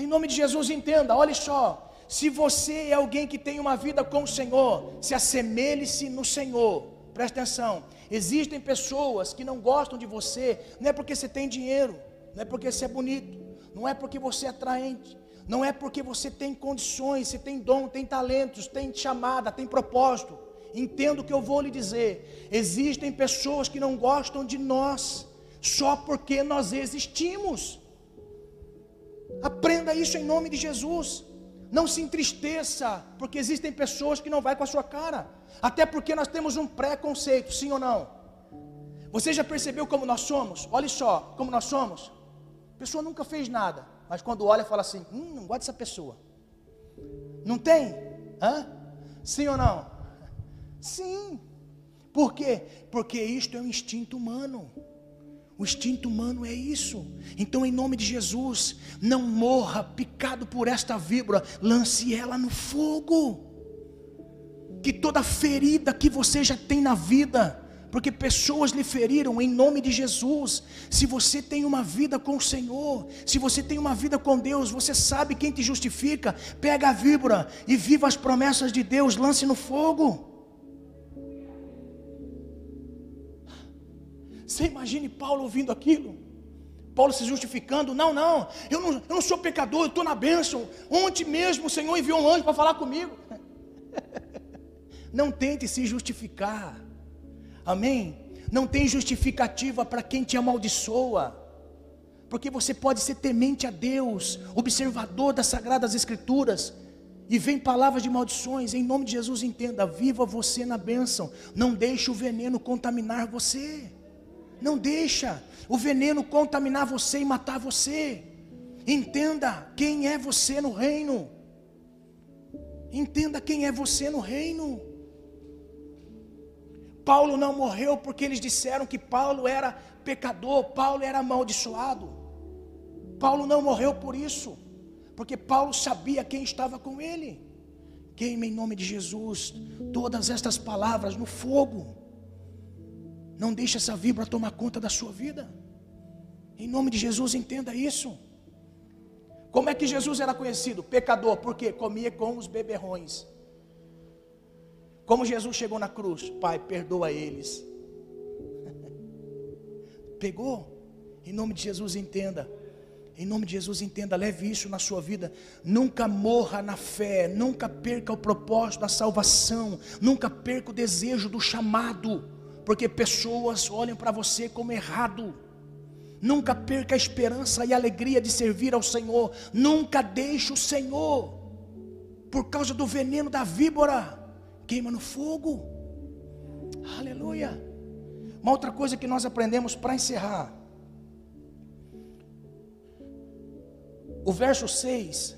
Em nome de Jesus, entenda, olhe só. Se você é alguém que tem uma vida com o Senhor, se assemelhe-se no Senhor. Presta atenção. Existem pessoas que não gostam de você, não é porque você tem dinheiro, não é porque você é bonito, não é porque você é atraente, não é porque você tem condições, você tem dom, tem talentos, tem chamada, tem propósito. Entendo o que eu vou lhe dizer. Existem pessoas que não gostam de nós só porque nós existimos. Aprenda isso em nome de Jesus. Não se entristeça, porque existem pessoas que não vai com a sua cara. Até porque nós temos um preconceito, sim ou não? Você já percebeu como nós somos? Olhe só, como nós somos. A pessoa nunca fez nada, mas quando olha fala assim: "Hum, não gosto dessa pessoa". Não tem? Hã? Sim ou não? Sim. Por quê? Porque isto é um instinto humano. O instinto humano é isso. Então, em nome de Jesus, não morra picado por esta víbora, lance ela no fogo. Que toda ferida que você já tem na vida, porque pessoas lhe feriram em nome de Jesus. Se você tem uma vida com o Senhor, se você tem uma vida com Deus, você sabe quem te justifica. Pega a víbora e viva as promessas de Deus, lance no fogo. Você imagine Paulo ouvindo aquilo? Paulo se justificando, não, não, eu não, eu não sou pecador, eu estou na bênção. Ontem mesmo o Senhor enviou um anjo para falar comigo. Não tente se justificar, amém? Não tem justificativa para quem te amaldiçoa, porque você pode ser temente a Deus, observador das sagradas Escrituras, e vem palavras de maldições, em nome de Jesus, entenda, viva você na bênção, não deixe o veneno contaminar você. Não deixa o veneno contaminar você e matar você. Entenda quem é você no reino. Entenda quem é você no reino. Paulo não morreu porque eles disseram que Paulo era pecador, Paulo era amaldiçoado. Paulo não morreu por isso, porque Paulo sabia quem estava com ele. Queime em nome de Jesus todas estas palavras no fogo. Não deixe essa vibra tomar conta da sua vida. Em nome de Jesus, entenda isso. Como é que Jesus era conhecido? Pecador, porque comia com os beberrões. Como Jesus chegou na cruz, Pai, perdoa eles. Pegou? Em nome de Jesus, entenda. Em nome de Jesus, entenda, leve isso na sua vida. Nunca morra na fé, nunca perca o propósito da salvação, nunca perca o desejo do chamado porque pessoas olham para você como errado. Nunca perca a esperança e a alegria de servir ao Senhor. Nunca deixe o Senhor, por causa do veneno da víbora, queima no fogo. Aleluia. Uma outra coisa que nós aprendemos para encerrar. O verso 6.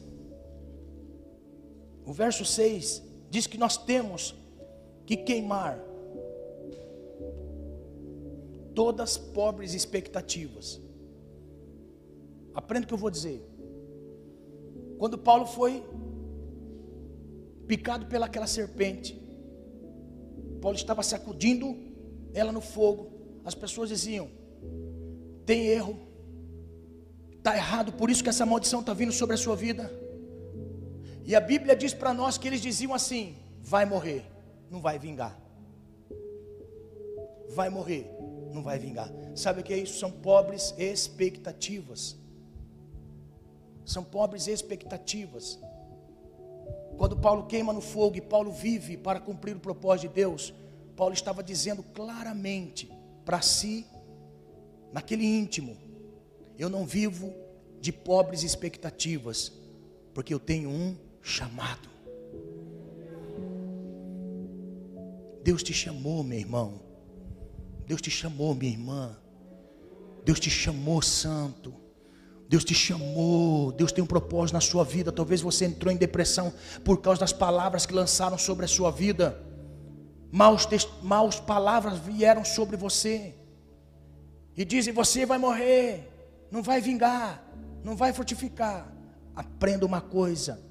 O verso 6 diz que nós temos que queimar todas pobres expectativas. Aprenda o que eu vou dizer. Quando Paulo foi picado pelaquela serpente, Paulo estava sacudindo ela no fogo. As pessoas diziam: tem erro, está errado, por isso que essa maldição está vindo sobre a sua vida. E a Bíblia diz para nós que eles diziam assim: vai morrer, não vai vingar. Vai morrer, não vai vingar. Sabe o que é isso? São pobres expectativas. São pobres expectativas. Quando Paulo queima no fogo e Paulo vive para cumprir o propósito de Deus, Paulo estava dizendo claramente para si, naquele íntimo: eu não vivo de pobres expectativas, porque eu tenho um chamado. Deus te chamou, meu irmão. Deus te chamou, minha irmã. Deus te chamou, santo. Deus te chamou, Deus tem um propósito na sua vida. Talvez você entrou em depressão por causa das palavras que lançaram sobre a sua vida. Maus, maus palavras vieram sobre você. E dizem: Você vai morrer, não vai vingar, não vai frutificar. Aprenda uma coisa: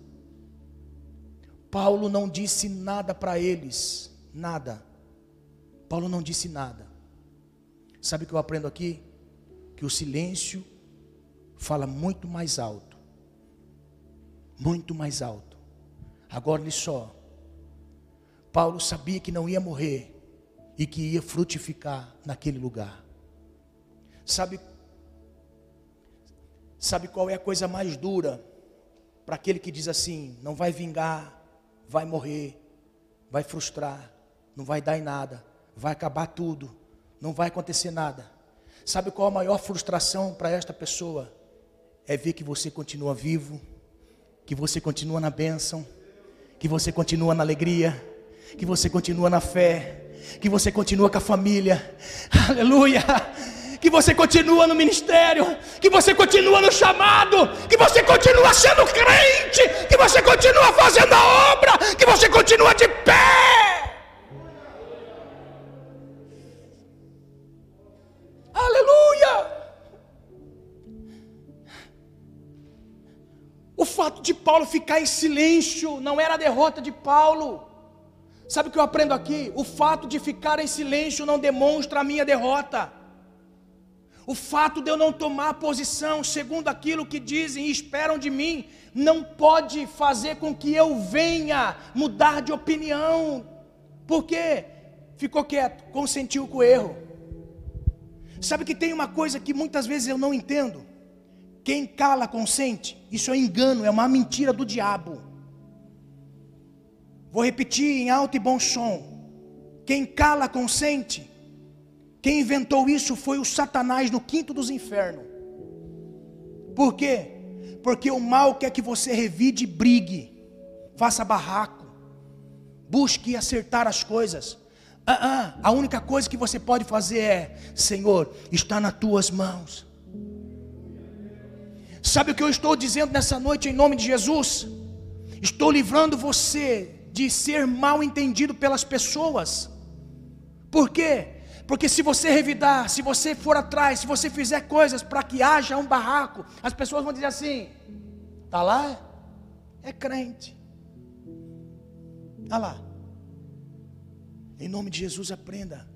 Paulo não disse nada para eles, nada. Paulo não disse nada. Sabe o que eu aprendo aqui? Que o silêncio fala muito mais alto. Muito mais alto. Agora olhe só. Paulo sabia que não ia morrer e que ia frutificar naquele lugar. Sabe Sabe qual é a coisa mais dura para aquele que diz assim: não vai vingar, vai morrer, vai frustrar, não vai dar em nada, vai acabar tudo, não vai acontecer nada. Sabe qual a maior frustração para esta pessoa? É ver que você continua vivo, que você continua na bênção, que você continua na alegria, que você continua na fé, que você continua com a família. Aleluia! que você continua no ministério, que você continua no chamado, que você continua sendo crente, que você continua fazendo a obra, que você continua de pé. Aleluia! O fato de Paulo ficar em silêncio não era a derrota de Paulo. Sabe o que eu aprendo aqui? O fato de ficar em silêncio não demonstra a minha derrota. O fato de eu não tomar posição segundo aquilo que dizem e esperam de mim, não pode fazer com que eu venha mudar de opinião. Por quê? Ficou quieto, consentiu com o erro. Sabe que tem uma coisa que muitas vezes eu não entendo. Quem cala consente, isso é engano, é uma mentira do diabo. Vou repetir em alto e bom som. Quem cala consente, quem inventou isso foi o Satanás no quinto dos infernos. Por quê? Porque o mal quer que você revide e brigue, faça barraco, busque acertar as coisas. Ah, ah, a única coisa que você pode fazer é: Senhor, está nas tuas mãos. Sabe o que eu estou dizendo nessa noite em nome de Jesus? Estou livrando você de ser mal entendido pelas pessoas. Por quê? Porque se você revidar, se você for atrás, se você fizer coisas para que haja um barraco, as pessoas vão dizer assim: tá lá? É crente. Tá lá. Em nome de Jesus, aprenda.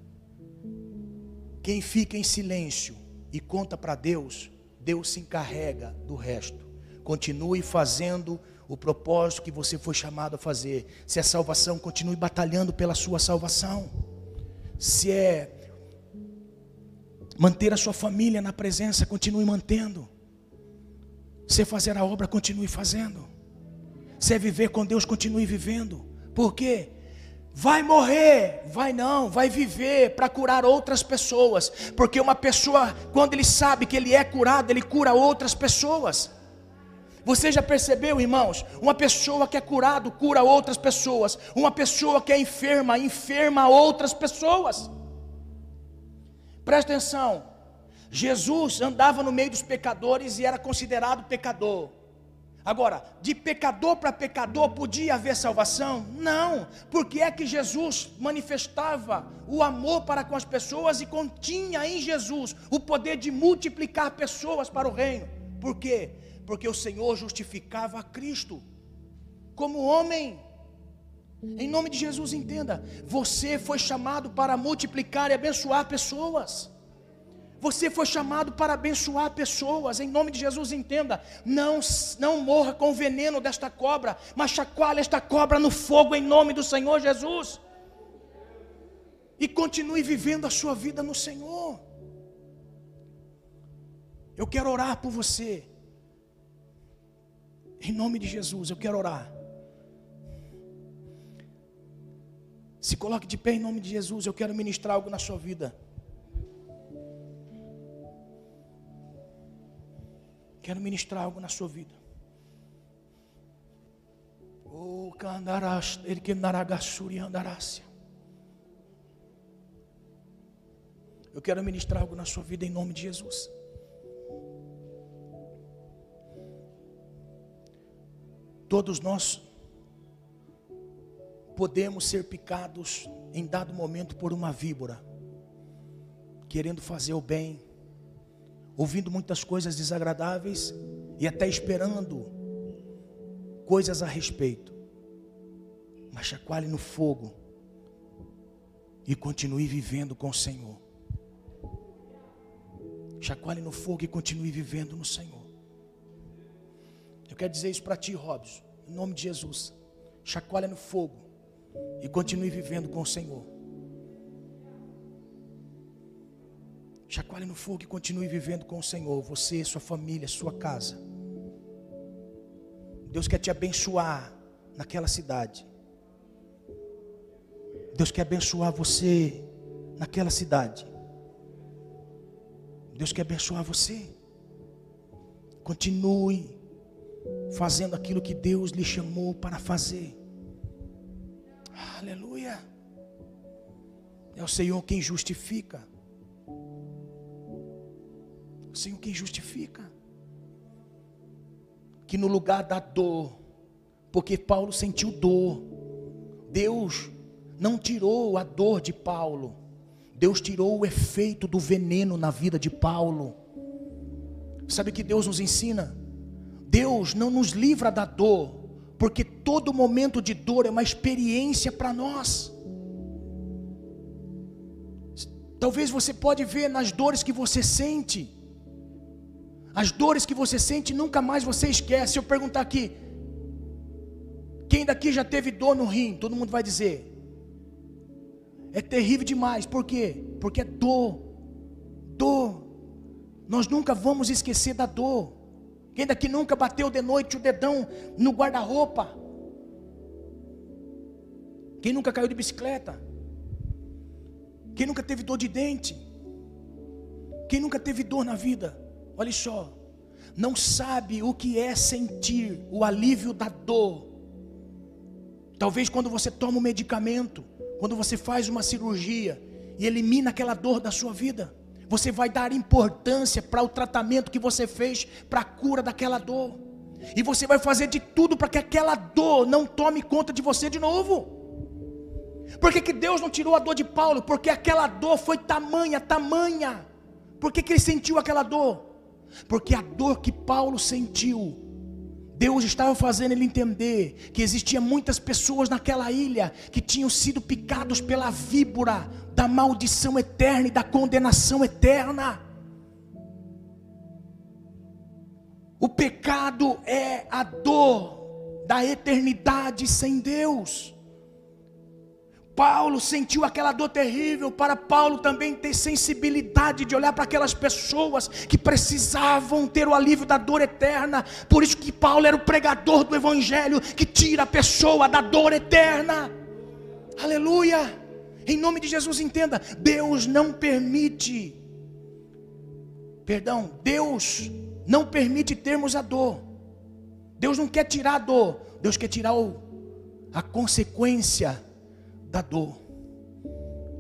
Quem fica em silêncio e conta para Deus, Deus se encarrega do resto. Continue fazendo o propósito que você foi chamado a fazer. Se é salvação, continue batalhando pela sua salvação. Se é manter a sua família na presença, continue mantendo. Se é fazer a obra, continue fazendo. Se é viver com Deus, continue vivendo. Por quê? Vai morrer, vai não, vai viver para curar outras pessoas, porque uma pessoa, quando ele sabe que ele é curado, ele cura outras pessoas. Você já percebeu, irmãos? Uma pessoa que é curado cura outras pessoas, uma pessoa que é enferma enferma outras pessoas. Presta atenção. Jesus andava no meio dos pecadores e era considerado pecador. Agora, de pecador para pecador podia haver salvação? Não. Porque é que Jesus manifestava o amor para com as pessoas e continha em Jesus o poder de multiplicar pessoas para o reino. Por quê? Porque o Senhor justificava a Cristo como homem. Em nome de Jesus, entenda: você foi chamado para multiplicar e abençoar pessoas. Você foi chamado para abençoar pessoas. Em nome de Jesus, entenda: não, não morra com o veneno desta cobra, mas chacoalhe esta cobra no fogo em nome do Senhor Jesus. E continue vivendo a sua vida no Senhor. Eu quero orar por você. Em nome de Jesus, eu quero orar. Se coloque de pé em nome de Jesus. Eu quero ministrar algo na sua vida. Quero ministrar algo na sua vida. Oh, candarás, ele que naragassuri. Eu quero ministrar algo na sua vida em nome de Jesus. Todos nós podemos ser picados em dado momento por uma víbora, querendo fazer o bem, ouvindo muitas coisas desagradáveis e até esperando coisas a respeito. Mas chacoalhe no fogo e continue vivendo com o Senhor. Chacoalhe no fogo e continue vivendo no Senhor. Eu quero dizer isso para ti, Robson, em nome de Jesus. Chacoalhe no fogo e continue vivendo com o Senhor. Chacoalhe no fogo e continue vivendo com o Senhor. Você, sua família, sua casa. Deus quer te abençoar naquela cidade. Deus quer abençoar você naquela cidade. Deus quer abençoar você. Continue fazendo aquilo que Deus lhe chamou para fazer. Aleluia. É o Senhor quem justifica. O Senhor quem justifica. Que no lugar da dor, porque Paulo sentiu dor, Deus não tirou a dor de Paulo, Deus tirou o efeito do veneno na vida de Paulo. Sabe o que Deus nos ensina? Deus não nos livra da dor, porque todo momento de dor é uma experiência para nós. Talvez você pode ver nas dores que você sente. As dores que você sente nunca mais você esquece. Se eu perguntar aqui, quem daqui já teve dor no rim? Todo mundo vai dizer. É terrível demais. Por quê? Porque é dor. Dor. Nós nunca vamos esquecer da dor. Quem daqui nunca bateu de noite o dedão no guarda-roupa? Quem nunca caiu de bicicleta? Quem nunca teve dor de dente? Quem nunca teve dor na vida? Olha só, não sabe o que é sentir o alívio da dor. Talvez quando você toma um medicamento, quando você faz uma cirurgia e elimina aquela dor da sua vida. Você vai dar importância para o tratamento que você fez para a cura daquela dor. E você vai fazer de tudo para que aquela dor não tome conta de você de novo. Por que, que Deus não tirou a dor de Paulo? Porque aquela dor foi tamanha, tamanha. Por que, que ele sentiu aquela dor? Porque a dor que Paulo sentiu Deus estava fazendo ele entender que existia muitas pessoas naquela ilha que tinham sido picados pela víbora da maldição eterna e da condenação eterna. O pecado é a dor da eternidade sem Deus. Paulo sentiu aquela dor terrível, para Paulo também ter sensibilidade de olhar para aquelas pessoas que precisavam ter o alívio da dor eterna. Por isso que Paulo era o pregador do evangelho que tira a pessoa da dor eterna. Aleluia! Em nome de Jesus entenda, Deus não permite Perdão, Deus não permite termos a dor. Deus não quer tirar a dor, Deus quer tirar o, a consequência da dor.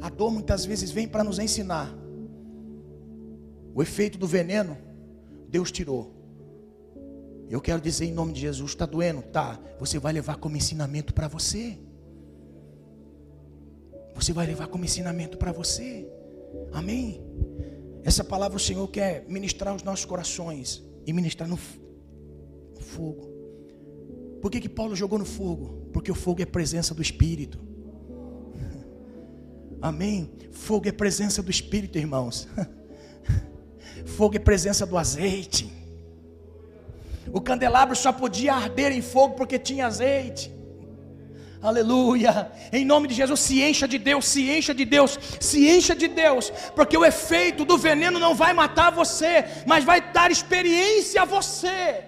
A dor muitas vezes vem para nos ensinar. O efeito do veneno, Deus tirou. Eu quero dizer em nome de Jesus: está doendo? Tá. Você vai levar como ensinamento para você. Você vai levar como ensinamento para você. Amém? Essa palavra o Senhor quer ministrar aos nossos corações. e ministrar no fogo. Por que, que Paulo jogou no fogo? Porque o fogo é presença do Espírito. Amém? Fogo é presença do Espírito, irmãos. Fogo é presença do azeite. O candelabro só podia arder em fogo porque tinha azeite. Aleluia. Em nome de Jesus, se encha de Deus, se encha de Deus, se encha de Deus, porque o efeito do veneno não vai matar você, mas vai dar experiência a você.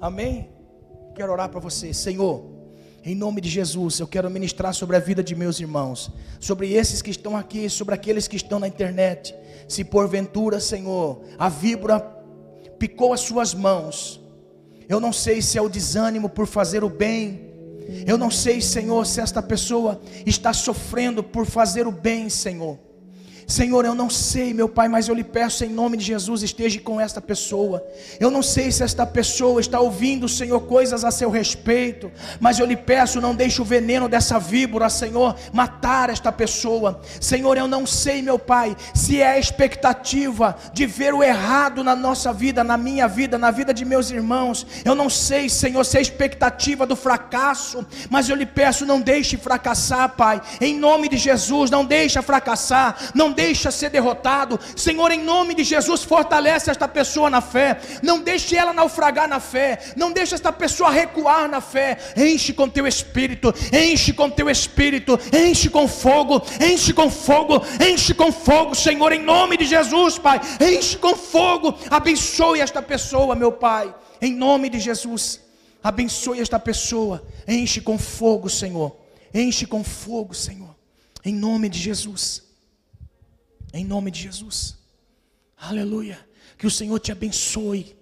Amém? Quero orar para você, Senhor. Em nome de Jesus, eu quero ministrar sobre a vida de meus irmãos, sobre esses que estão aqui, sobre aqueles que estão na internet. Se porventura, Senhor, a víbora picou as suas mãos, eu não sei se é o desânimo por fazer o bem. Eu não sei, Senhor, se esta pessoa está sofrendo por fazer o bem, Senhor. Senhor, eu não sei, meu Pai, mas eu lhe peço em nome de Jesus, esteja com esta pessoa. Eu não sei se esta pessoa está ouvindo, Senhor, coisas a seu respeito, mas eu lhe peço, não deixe o veneno dessa víbora, Senhor, matar esta pessoa. Senhor, eu não sei, meu Pai, se é a expectativa de ver o errado na nossa vida, na minha vida, na vida de meus irmãos. Eu não sei, Senhor, se é a expectativa do fracasso, mas eu lhe peço, não deixe fracassar, Pai. Em nome de Jesus, não deixe fracassar, não deixa ser derrotado. Senhor, em nome de Jesus, fortalece esta pessoa na fé. Não deixe ela naufragar na fé. Não deixe esta pessoa recuar na fé. Enche com teu espírito, enche com teu espírito, enche com fogo, enche com fogo, enche com fogo, Senhor, em nome de Jesus, Pai. Enche com fogo. Abençoe esta pessoa, meu Pai. Em nome de Jesus. Abençoe esta pessoa. Enche com fogo, Senhor. Enche com fogo, Senhor. Em nome de Jesus. Em nome de Jesus. Aleluia. Que o Senhor te abençoe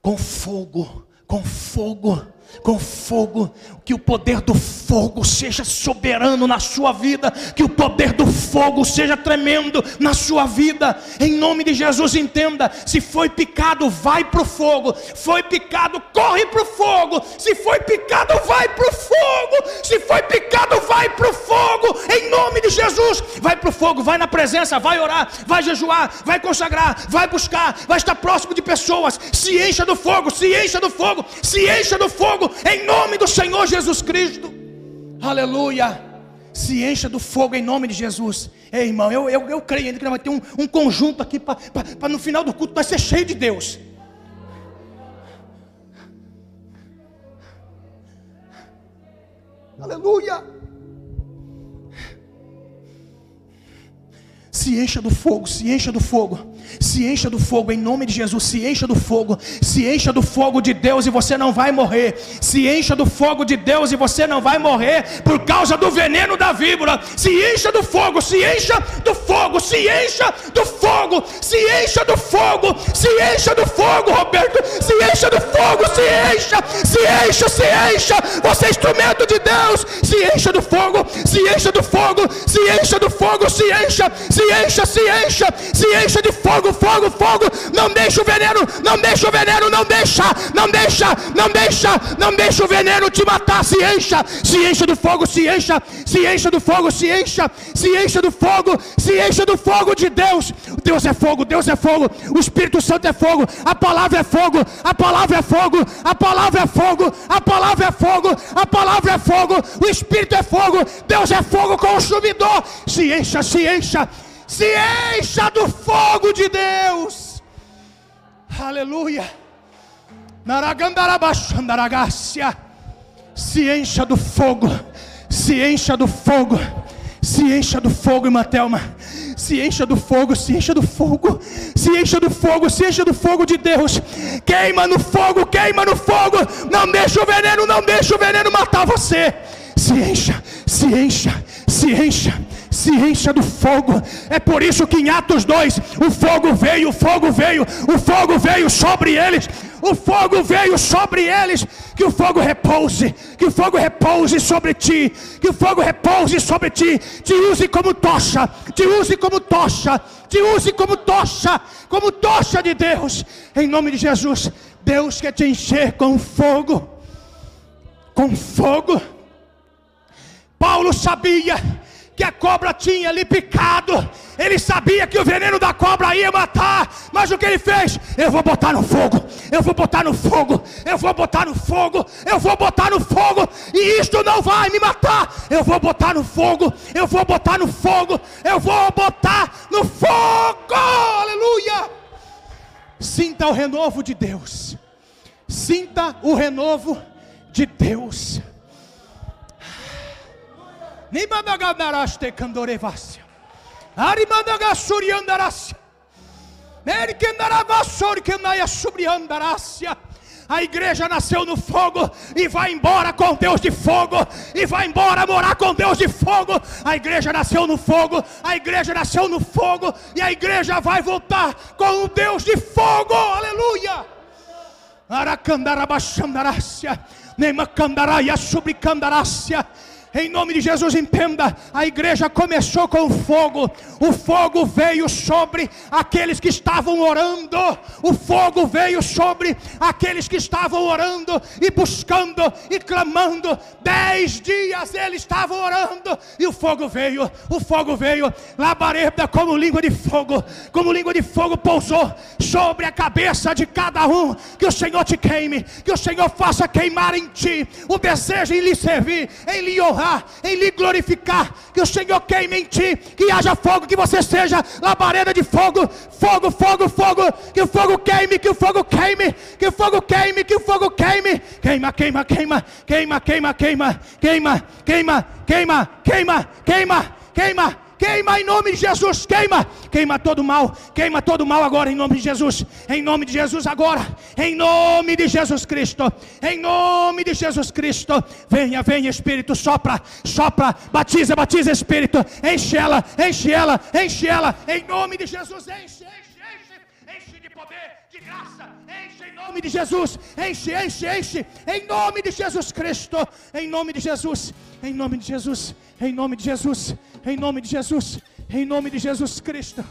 com fogo, com fogo com fogo, que o poder do fogo seja soberano na sua vida, que o poder do fogo seja tremendo na sua vida, em nome de Jesus, entenda: se foi picado, vai para o fogo, foi picado, corre para o fogo, se foi picado, vai para o fogo, se foi picado, vai para o fogo, em nome de Jesus, vai para o fogo, vai na presença, vai orar, vai jejuar, vai consagrar, vai buscar, vai estar próximo de pessoas, se encha do fogo, se encha do fogo, se encha do fogo fogo, em nome do Senhor Jesus Cristo. Aleluia. Se encha do fogo em nome de Jesus. Ei, irmão, eu, eu, eu creio ainda que vai ter um, um conjunto aqui para no final do culto vai ser cheio de Deus. Aleluia. Se encha do fogo, se encha do fogo. Se encha do fogo em nome de Jesus. Se encha do fogo. Se encha do fogo de Deus e você não vai morrer. Se encha do fogo de Deus e você não vai morrer por causa do veneno da víbora. Se encha do fogo. Se encha do fogo. Se encha do fogo. Se encha do fogo. Se encha do fogo, Roberto. Se encha do fogo. Se encha. Se encha. Se encha. Você é instrumento de Deus. Se encha do fogo. Se encha do fogo. Se encha do fogo. Se encha. Se encha. Se encha. Se encha de fogo fogo, fogo, fogo. Não deixa o veneno, não deixa o veneno, não deixa, não deixa, não deixa, não deixa o veneno te matar. Se encha, se encha do fogo, se encha, se encha do fogo, se encha, se encha do fogo, se encha do fogo de Deus. Deus é fogo, Deus é fogo, o Espírito Santo é fogo, a palavra é fogo, a palavra é fogo, a palavra é fogo, a palavra é fogo, a palavra é fogo, o Espírito é fogo, Deus é fogo consumidor. Se encha, se encha, se encha do fogo de Deus. Aleluia. Se encha do fogo. Se encha do fogo. Se encha do fogo, irmã Thelma. Se encha do fogo, se encha do fogo, se encha do fogo, se encha do fogo de Deus. Queima no fogo, queima no fogo. Não deixa o veneno, não deixa o veneno matar você. Se encha, se encha, se encha se encha do fogo. É por isso que em Atos 2 o fogo veio, o fogo veio, o fogo veio sobre eles. O fogo veio sobre eles. Que o fogo repouse, que o fogo repouse sobre ti, que o fogo repouse sobre ti. Te use como tocha, te use como tocha, te use como tocha, como tocha de Deus. Em nome de Jesus, Deus quer te encher com fogo. Com fogo. Paulo sabia que a cobra tinha lhe picado, Ele sabia que o veneno da cobra ia matar, mas o que ele fez? Eu vou botar no fogo, eu vou botar no fogo, eu vou botar no fogo, eu vou botar no fogo, e isto não vai me matar. Eu vou botar no fogo, eu vou botar no fogo, eu vou botar no fogo. Aleluia! Sinta o renovo de Deus. Sinta o renovo de Deus. Nem mandagandaraste candorevácia. Arimandagasuriandarácia. A igreja nasceu no fogo e vai embora com Deus de fogo e vai embora morar com Deus de fogo. A igreja nasceu no fogo, a igreja nasceu no fogo e a igreja vai voltar com o Deus de fogo. Aleluia! Aracandarabachandarácia, Nemacandaraya subricandarácia. Em nome de Jesus, entenda: a igreja começou com fogo, o fogo veio sobre aqueles que estavam orando, o fogo veio sobre aqueles que estavam orando e buscando e clamando. Dez dias eles estavam orando e o fogo veio, o fogo veio, labareda como língua de fogo, como língua de fogo pousou sobre a cabeça de cada um. Que o Senhor te queime, que o Senhor faça queimar em ti o desejo em lhe servir, em lhe honrar honrar, em lhe glorificar. Que o Senhor queime em ti, que haja fogo, que você seja labareda de fogo, fogo, fogo, fogo. Que o fogo queime, que o fogo queime, que o fogo queime, que o fogo queime. Queima, queima, queima, queima, queima, queima, queima, queima, queima, queima, queima, queima. Queima em nome de Jesus, queima, queima todo mal, queima todo mal agora em nome de Jesus, em nome de Jesus agora, em nome de Jesus Cristo, em nome de Jesus Cristo. Venha, venha Espírito, sopra, sopra, batiza, batiza Espírito, enche ela, enche ela, enche ela, em nome de Jesus, enche, enche, nome de Jesus, enche, enche, enche, em nome de Jesus Cristo, em nome de Jesus, em nome de Jesus, em nome de Jesus. Em nome de Jesus, em nome de Jesus Cristo.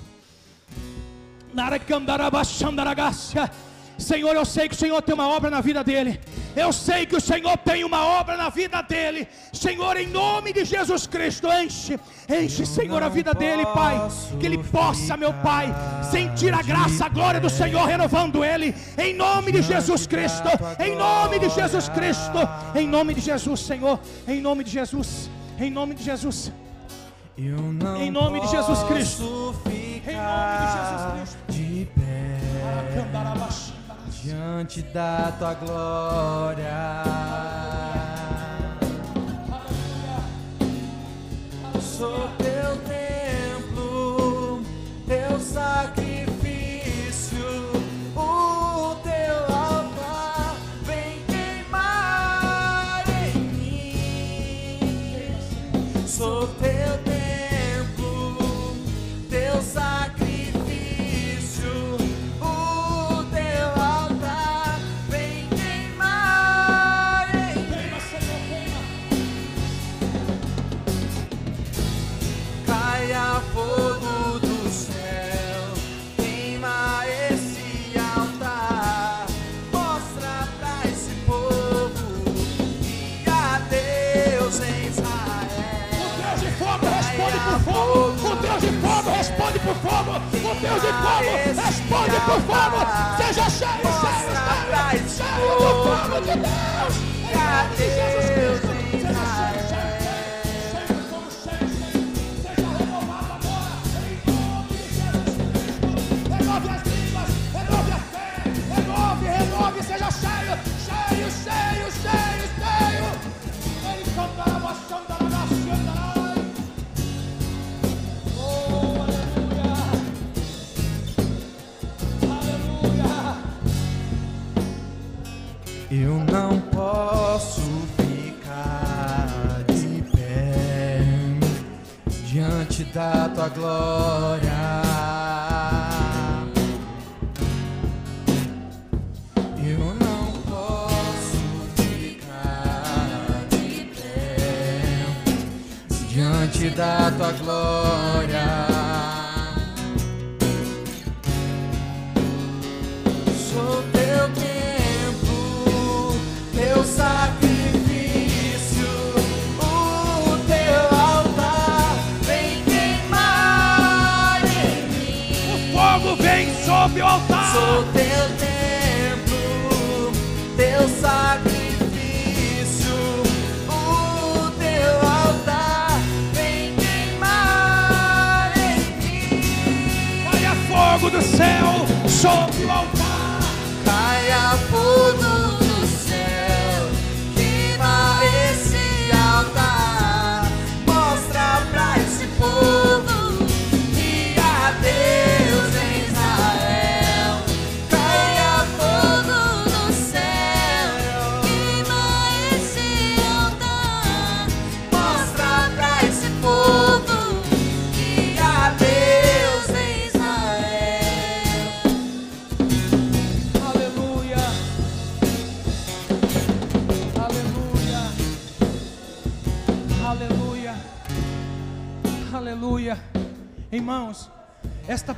Senhor, eu sei que o Senhor tem uma obra na vida dele. Eu sei que o Senhor tem uma obra na vida dele. Senhor, em nome de Jesus Cristo, enche, enche, Senhor, a vida dele, Pai. Que ele possa, meu Pai, sentir a graça, a glória do Senhor renovando ele. Em nome de Jesus Cristo, em nome de Jesus Cristo, em nome de Jesus, Senhor, em nome de Jesus, em nome de Jesus. Em nome de Jesus Cristo. Em nome de Jesus Cristo. De pé diante da tua glória. Aleluia. Aleluia. Sou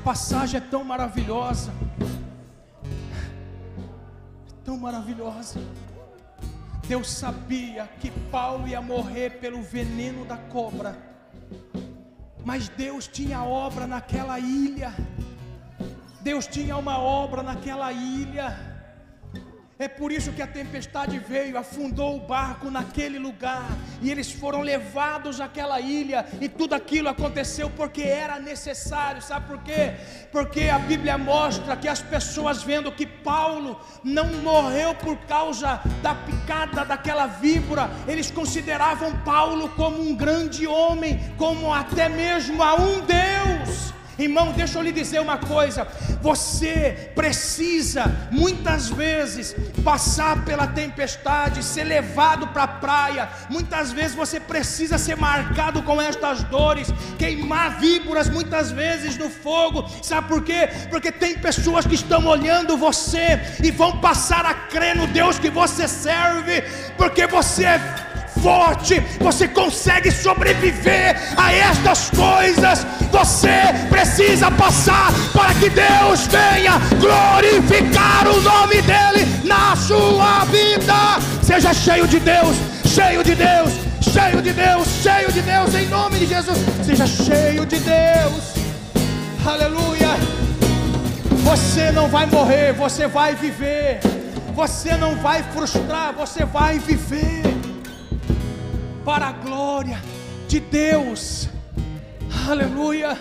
passagem é tão maravilhosa. Tão maravilhosa. Deus sabia que Paulo ia morrer pelo veneno da cobra. Mas Deus tinha obra naquela ilha. Deus tinha uma obra naquela ilha. É por isso que a tempestade veio, afundou o barco naquele lugar, e eles foram levados àquela ilha, e tudo aquilo aconteceu porque era necessário, sabe por quê? Porque a Bíblia mostra que as pessoas vendo que Paulo não morreu por causa da picada daquela víbora, eles consideravam Paulo como um grande homem, como até mesmo a um Deus. Irmão, deixa eu lhe dizer uma coisa: você precisa muitas vezes passar pela tempestade, ser levado para a praia. Muitas vezes você precisa ser marcado com estas dores, queimar víboras muitas vezes no fogo. Sabe por quê? Porque tem pessoas que estão olhando você e vão passar a crer no Deus que você serve, porque você é forte, você consegue sobreviver a estas coisas. Você precisa passar para que Deus venha glorificar o nome dEle na sua vida. Seja cheio de Deus, cheio de Deus, cheio de Deus, cheio de Deus, em nome de Jesus. Seja cheio de Deus, aleluia. Você não vai morrer, você vai viver. Você não vai frustrar, você vai viver para a glória de Deus. Aleluia.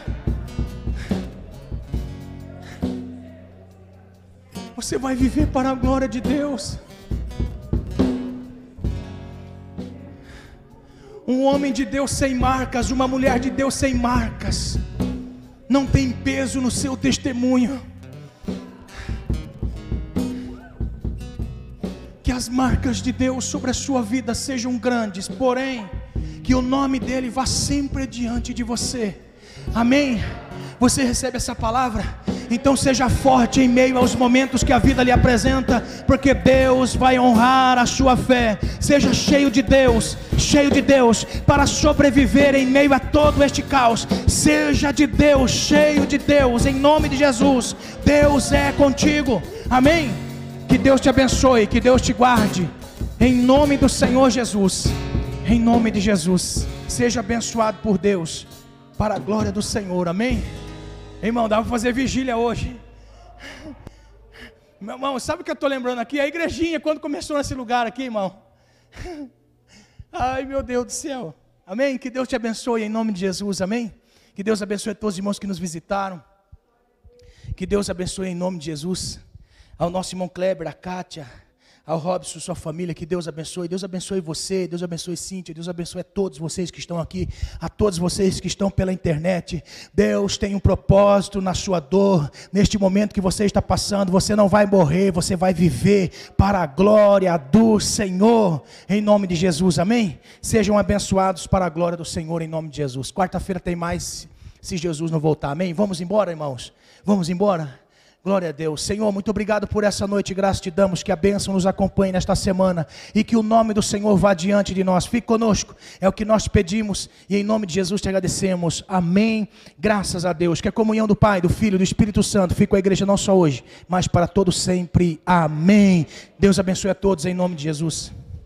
Você vai viver para a glória de Deus. Um homem de Deus sem marcas, uma mulher de Deus sem marcas, não tem peso no seu testemunho. As marcas de Deus sobre a sua vida sejam grandes, porém, que o nome dele vá sempre diante de você. Amém? Você recebe essa palavra? Então seja forte em meio aos momentos que a vida lhe apresenta, porque Deus vai honrar a sua fé. Seja cheio de Deus, cheio de Deus, para sobreviver em meio a todo este caos. Seja de Deus, cheio de Deus, em nome de Jesus. Deus é contigo. Amém? Que Deus te abençoe, que Deus te guarde. Em nome do Senhor Jesus. Em nome de Jesus. Seja abençoado por Deus. Para a glória do Senhor. Amém? Irmão, dá para fazer vigília hoje. Meu irmão, sabe o que eu estou lembrando aqui? A igrejinha, quando começou nesse lugar aqui, irmão. Ai, meu Deus do céu. Amém? Que Deus te abençoe em nome de Jesus. Amém? Que Deus abençoe todos os irmãos que nos visitaram. Que Deus abençoe em nome de Jesus ao nosso irmão Kleber, a Kátia, ao Robson, sua família, que Deus abençoe. Deus abençoe você, Deus abençoe Cíntia, Deus abençoe a todos vocês que estão aqui, a todos vocês que estão pela internet. Deus tem um propósito na sua dor, neste momento que você está passando. Você não vai morrer, você vai viver para a glória do Senhor, em nome de Jesus, amém? Sejam abençoados para a glória do Senhor, em nome de Jesus. Quarta-feira tem mais, se Jesus não voltar, amém? Vamos embora, irmãos? Vamos embora? Glória a Deus. Senhor, muito obrigado por essa noite. Graças te damos que a bênção nos acompanhe nesta semana e que o nome do Senhor vá diante de nós. Fique conosco. É o que nós pedimos e em nome de Jesus te agradecemos. Amém. Graças a Deus. Que a comunhão do Pai, do Filho do Espírito Santo fique com a igreja não só hoje, mas para todo sempre. Amém. Deus abençoe a todos em nome de Jesus.